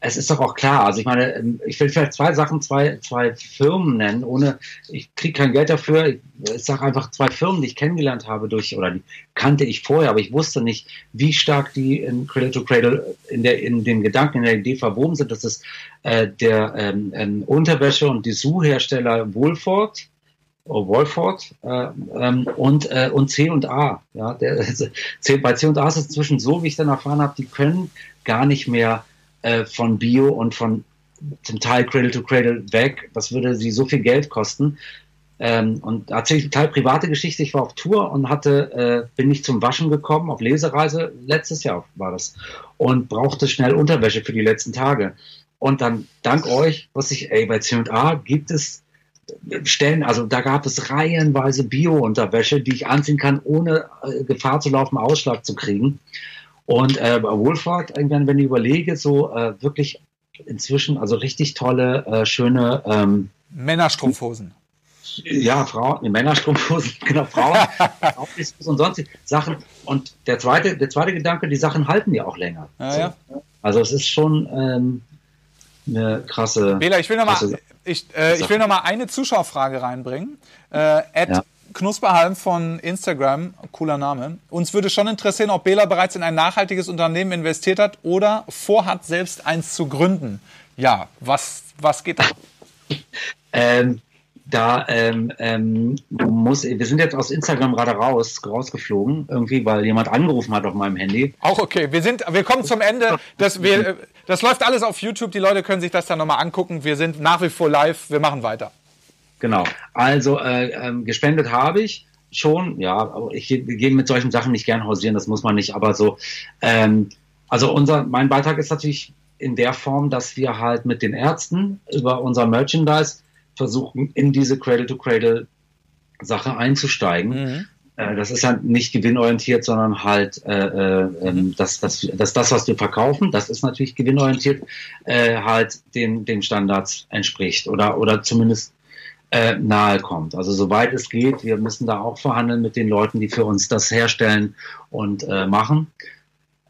Speaker 2: es ist doch auch klar. Also ich meine, ähm, ich will vielleicht zwei Sachen, zwei, zwei Firmen nennen, ohne, ich kriege kein Geld dafür. Ich, ich sage einfach zwei Firmen, die ich kennengelernt habe durch, oder die kannte ich vorher, aber ich wusste nicht, wie stark die in Cradle to Cradle in der, in dem Gedanken, in der Idee verwoben sind. Das ist äh, der ähm, ähm, Unterwäsche- und Dessous-Hersteller Wohlford Oh, Wolford äh, ähm, und, äh, und C und A. Ja, der, C, bei C und A ist es inzwischen so, wie ich dann erfahren habe, die können gar nicht mehr äh, von Bio und von zum Teil Cradle to Cradle weg. Das würde sie so viel Geld kosten. Ähm, und erzähle ich total private Geschichte. Ich war auf Tour und hatte, äh, bin nicht zum Waschen gekommen, auf Lesereise, letztes Jahr war das, und brauchte schnell Unterwäsche für die letzten Tage. Und dann, dank euch, wusste ich, ey, bei C&A gibt es Stellen, also da gab es reihenweise Bio-Unterwäsche, die ich anziehen kann, ohne äh, Gefahr zu laufen, Ausschlag zu kriegen. Und äh, bei Wohlfahrt, irgendwann, wenn ich überlege, so äh, wirklich inzwischen, also richtig tolle, äh, schöne ähm,
Speaker 1: Männerstrumpfhosen.
Speaker 2: Ja, Frauen, Männerstrumpfhosen, genau, Frauen, und sonst Sachen. Und der zweite, der zweite Gedanke, die Sachen halten ja auch länger.
Speaker 1: Ja, so. ja.
Speaker 2: Also es ist schon ähm, eine krasse.
Speaker 1: Bela, ich will nochmal ich, äh, ich will noch mal eine Zuschauerfrage reinbringen. Äh, ja. Knusperhalm von Instagram, cooler Name. Uns würde schon interessieren, ob Bela bereits in ein nachhaltiges Unternehmen investiert hat oder vorhat, selbst eins zu gründen. Ja, was, was geht da?
Speaker 2: ähm, da ähm, ähm, muss, wir sind jetzt aus Instagram gerade raus, rausgeflogen, irgendwie, weil jemand angerufen hat auf meinem Handy.
Speaker 1: Auch okay, wir sind, wir kommen zum Ende. Das, wir, das läuft alles auf YouTube, die Leute können sich das dann nochmal angucken. Wir sind nach wie vor live, wir machen weiter.
Speaker 2: Genau, also äh, ähm, gespendet habe ich schon, ja, ich gehe mit solchen Sachen nicht gern hausieren, das muss man nicht, aber so, ähm, also unser, mein Beitrag ist natürlich in der Form, dass wir halt mit den Ärzten über unser Merchandise versuchen, in diese Cradle-to-Cradle-Sache einzusteigen. Mhm. Äh, das ist ja nicht gewinnorientiert, sondern halt äh, äh, ähm, dass, dass, dass das, was wir verkaufen, das ist natürlich gewinnorientiert, äh, halt den, den Standards entspricht oder, oder zumindest äh, nahe kommt. Also soweit es geht, wir müssen da auch verhandeln mit den Leuten, die für uns das herstellen und äh, machen.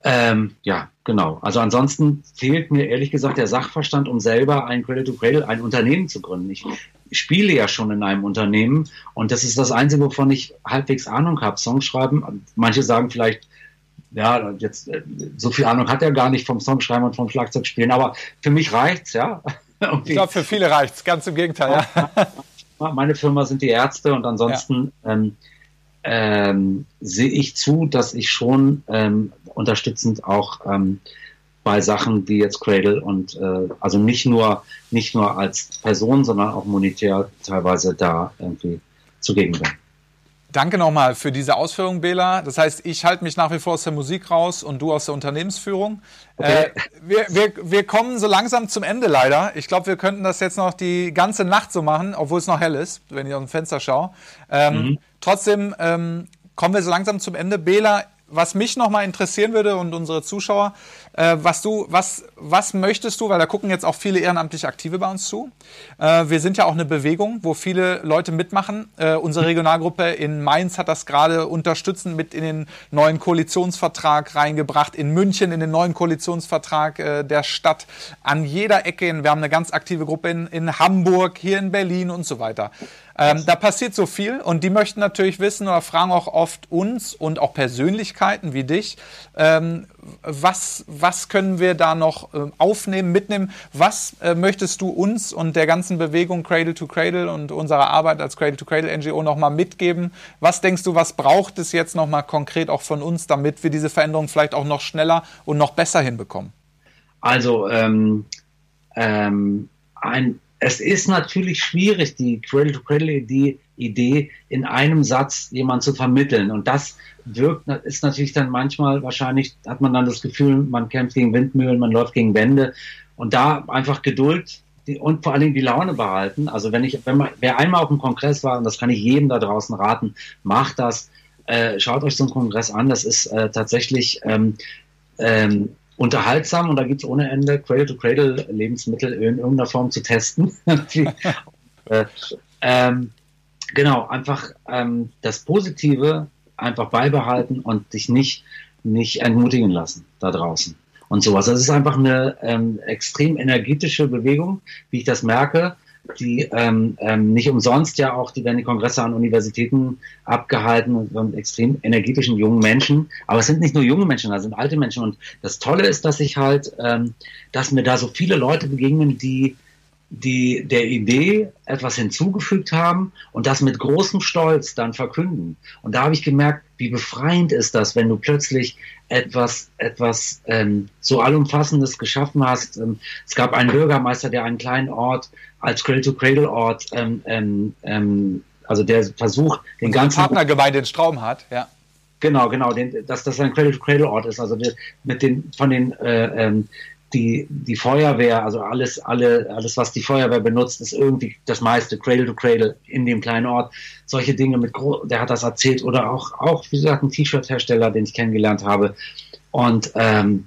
Speaker 2: Ähm, ja, genau. Also ansonsten fehlt mir ehrlich gesagt der Sachverstand, um selber ein Cradle to Cradle, ein Unternehmen zu gründen. Ich spiele ja schon in einem Unternehmen und das ist das Einzige, wovon ich halbwegs Ahnung habe. Songschreiben, manche sagen vielleicht, ja, jetzt äh, so viel Ahnung hat er gar nicht vom Songschreiben und vom Schlagzeugspielen, aber für mich reicht's, ja.
Speaker 1: ich glaube, für viele reicht's, ganz im Gegenteil, ja.
Speaker 2: Meine Firma sind die Ärzte und ansonsten ja. ähm, ähm, sehe ich zu, dass ich schon ähm, unterstützend auch ähm, bei Sachen wie jetzt Cradle und äh, also nicht nur nicht nur als Person, sondern auch monetär teilweise da irgendwie zugegen bin.
Speaker 1: Danke nochmal für diese Ausführung, Bela. Das heißt, ich halte mich nach wie vor aus der Musik raus und du aus der Unternehmensführung. Okay. Äh, wir, wir, wir kommen so langsam zum Ende leider. Ich glaube, wir könnten das jetzt noch die ganze Nacht so machen, obwohl es noch hell ist, wenn ich aus dem Fenster schaue. Ähm, mhm. Trotzdem ähm, kommen wir so langsam zum Ende. Bela, was mich nochmal interessieren würde und unsere Zuschauer, äh, was du, was, was möchtest du, weil da gucken jetzt auch viele ehrenamtlich Aktive bei uns zu. Äh, wir sind ja auch eine Bewegung, wo viele Leute mitmachen. Äh, unsere Regionalgruppe in Mainz hat das gerade unterstützend mit in den neuen Koalitionsvertrag reingebracht, in München in den neuen Koalitionsvertrag äh, der Stadt, an jeder Ecke. Wir haben eine ganz aktive Gruppe in, in Hamburg, hier in Berlin und so weiter. Ähm, da passiert so viel und die möchten natürlich wissen oder fragen auch oft uns und auch Persönlichkeiten wie dich, ähm, was, was können wir da noch äh, aufnehmen, mitnehmen? Was äh, möchtest du uns und der ganzen Bewegung Cradle to Cradle und unserer Arbeit als Cradle to Cradle NGO nochmal mitgeben? Was denkst du, was braucht es jetzt nochmal konkret auch von uns, damit wir diese Veränderung vielleicht auch noch schneller und noch besser hinbekommen?
Speaker 2: Also ähm, ähm, ein es ist natürlich schwierig, die Cradle-to-Cradle-Idee in einem Satz jemand zu vermitteln. Und das wirkt, ist natürlich dann manchmal wahrscheinlich, hat man dann das Gefühl, man kämpft gegen Windmühlen, man läuft gegen Wände. Und da einfach Geduld und vor allen Dingen die Laune behalten. Also wenn ich, wenn man, wer einmal auf dem Kongress war, und das kann ich jedem da draußen raten, macht das, äh, schaut euch so einen Kongress an. Das ist äh, tatsächlich ähm, ähm, unterhaltsam und da gibt es ohne Ende Cradle-to-Cradle-Lebensmittel in irgendeiner Form zu testen. äh, ähm, genau, einfach ähm, das Positive einfach beibehalten und dich nicht, nicht entmutigen lassen da draußen und sowas. Das ist einfach eine ähm, extrem energetische Bewegung, wie ich das merke die ähm, ähm, nicht umsonst ja auch, die werden die Kongresse an Universitäten abgehalten von extrem energetischen jungen Menschen. Aber es sind nicht nur junge Menschen, da sind alte Menschen. Und das Tolle ist, dass ich halt, ähm, dass mir da so viele Leute begegnen, die die der Idee etwas hinzugefügt haben und das mit großem Stolz dann verkünden. Und da habe ich gemerkt, wie befreiend ist das, wenn du plötzlich etwas, etwas ähm, so allumfassendes geschaffen hast. Ähm, es gab einen Bürgermeister, der einen kleinen Ort als Cradle-to-Cradle-Ort, ähm, ähm, ähm, also der versucht, den
Speaker 1: also
Speaker 2: ganzen...
Speaker 1: Partnergemeinde in Straum hat, ja.
Speaker 2: Genau, genau, den, dass das ein Cradle-to-Cradle-Ort ist, also mit den, von den äh, ähm, die, die Feuerwehr, also alles, alle, alles, was die Feuerwehr benutzt, ist irgendwie das meiste Cradle to Cradle in dem kleinen Ort. Solche Dinge mit, der hat das erzählt oder auch, auch, wie gesagt, ein T-Shirt-Hersteller, den ich kennengelernt habe. Und, ähm,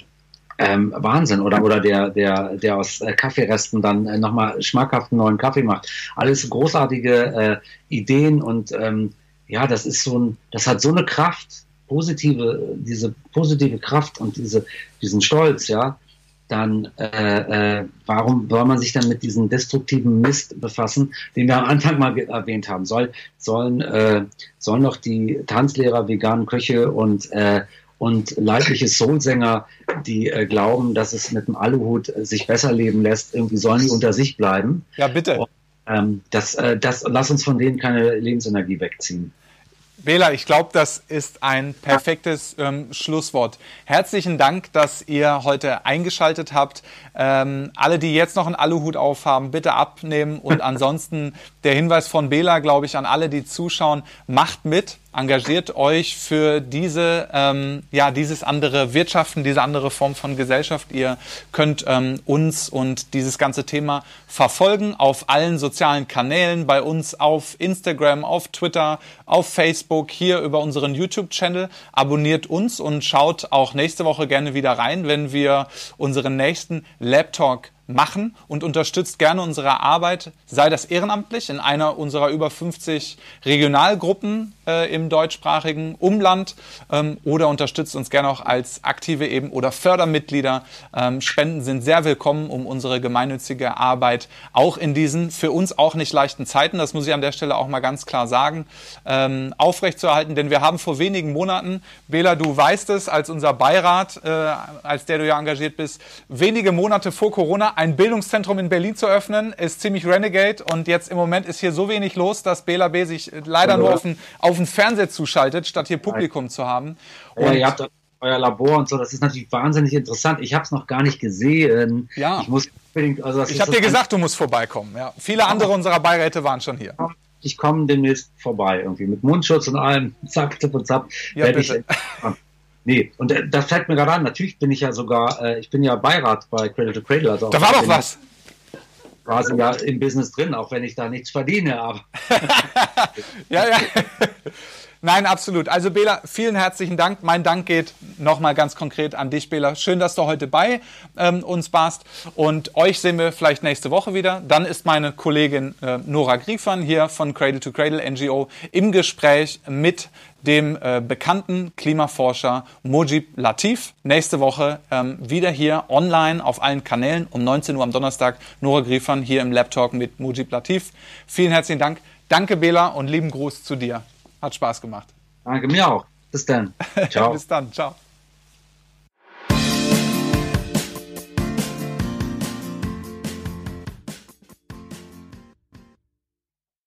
Speaker 2: ähm, Wahnsinn oder oder der der der aus äh, Kaffeeresten dann äh, nochmal schmackhaften neuen Kaffee macht alles großartige äh, Ideen und ähm, ja das ist so ein das hat so eine Kraft positive diese positive Kraft und diese diesen Stolz ja dann äh, äh, warum soll man sich dann mit diesem destruktiven Mist befassen, den wir am Anfang mal erwähnt haben? Soll, sollen, äh, sollen doch die Tanzlehrer, veganen Köche und, äh, und leibliche Soulsänger, die äh, glauben, dass es mit dem Aluhut sich besser leben lässt, irgendwie sollen die unter sich bleiben?
Speaker 1: Ja, bitte.
Speaker 2: Und, ähm, das, äh, das, lass uns von denen keine Lebensenergie wegziehen.
Speaker 1: Bela, ich glaube, das ist ein perfektes ähm, Schlusswort. Herzlichen Dank, dass ihr heute eingeschaltet habt. Ähm, alle, die jetzt noch einen Aluhut aufhaben, bitte abnehmen. Und ansonsten der Hinweis von Bela, glaube ich, an alle, die zuschauen, macht mit engagiert euch für diese, ähm, ja, dieses andere Wirtschaften, diese andere Form von Gesellschaft. Ihr könnt ähm, uns und dieses ganze Thema verfolgen auf allen sozialen Kanälen, bei uns auf Instagram, auf Twitter, auf Facebook, hier über unseren YouTube-Channel. Abonniert uns und schaut auch nächste Woche gerne wieder rein, wenn wir unseren nächsten Talk machen und unterstützt gerne unsere Arbeit, sei das ehrenamtlich in einer unserer über 50 Regionalgruppen äh, im deutschsprachigen Umland ähm, oder unterstützt uns gerne auch als aktive eben oder Fördermitglieder. Ähm, Spenden sind sehr willkommen, um unsere gemeinnützige Arbeit auch in diesen für uns auch nicht leichten Zeiten, das muss ich an der Stelle auch mal ganz klar sagen, ähm, aufrechtzuerhalten. Denn wir haben vor wenigen Monaten, Bela, du weißt es, als unser Beirat, äh, als der du ja engagiert bist, wenige Monate vor Corona ein Bildungszentrum in Berlin zu öffnen, ist ziemlich renegade und jetzt im Moment ist hier so wenig los, dass Bela B sich leider nur auf den, auf den Fernseher zuschaltet, statt hier Publikum zu haben.
Speaker 2: Und ja, ihr habt euer Labor und so, das ist natürlich wahnsinnig interessant. Ich habe es noch gar nicht gesehen.
Speaker 1: Ja. Ich muss unbedingt, also Ich habe dir gesagt, du musst vorbeikommen. Ja. Viele andere unserer Beiräte waren schon hier.
Speaker 2: ich komme demnächst vorbei irgendwie mit Mundschutz und allem, zack, tipp und zapp. Ja, bitte. Ich, nee, und äh, das fällt mir gerade an. Natürlich bin ich ja sogar, äh, ich bin ja Beirat bei Cradle to Cradle.
Speaker 1: Also da war doch was.
Speaker 2: Quasi ja im Business drin, auch wenn ich da nichts verdiene, aber.
Speaker 1: ja, ja. Nein, absolut. Also Bela, vielen herzlichen Dank. Mein Dank geht nochmal ganz konkret an dich, Bela. Schön, dass du heute bei ähm, uns warst. Und euch sehen wir vielleicht nächste Woche wieder. Dann ist meine Kollegin äh, Nora Griefern hier von Cradle to Cradle NGO im Gespräch mit dem äh, bekannten Klimaforscher Mojib Latif. Nächste Woche ähm, wieder hier online auf allen Kanälen um 19 Uhr am Donnerstag. Nora Griefern hier im Laptalk mit Mojib Latif. Vielen herzlichen Dank. Danke, Bela, und lieben Gruß zu dir. Hat Spaß gemacht.
Speaker 2: Danke, mir auch. Bis dann.
Speaker 1: Ciao. Bis dann. Ciao.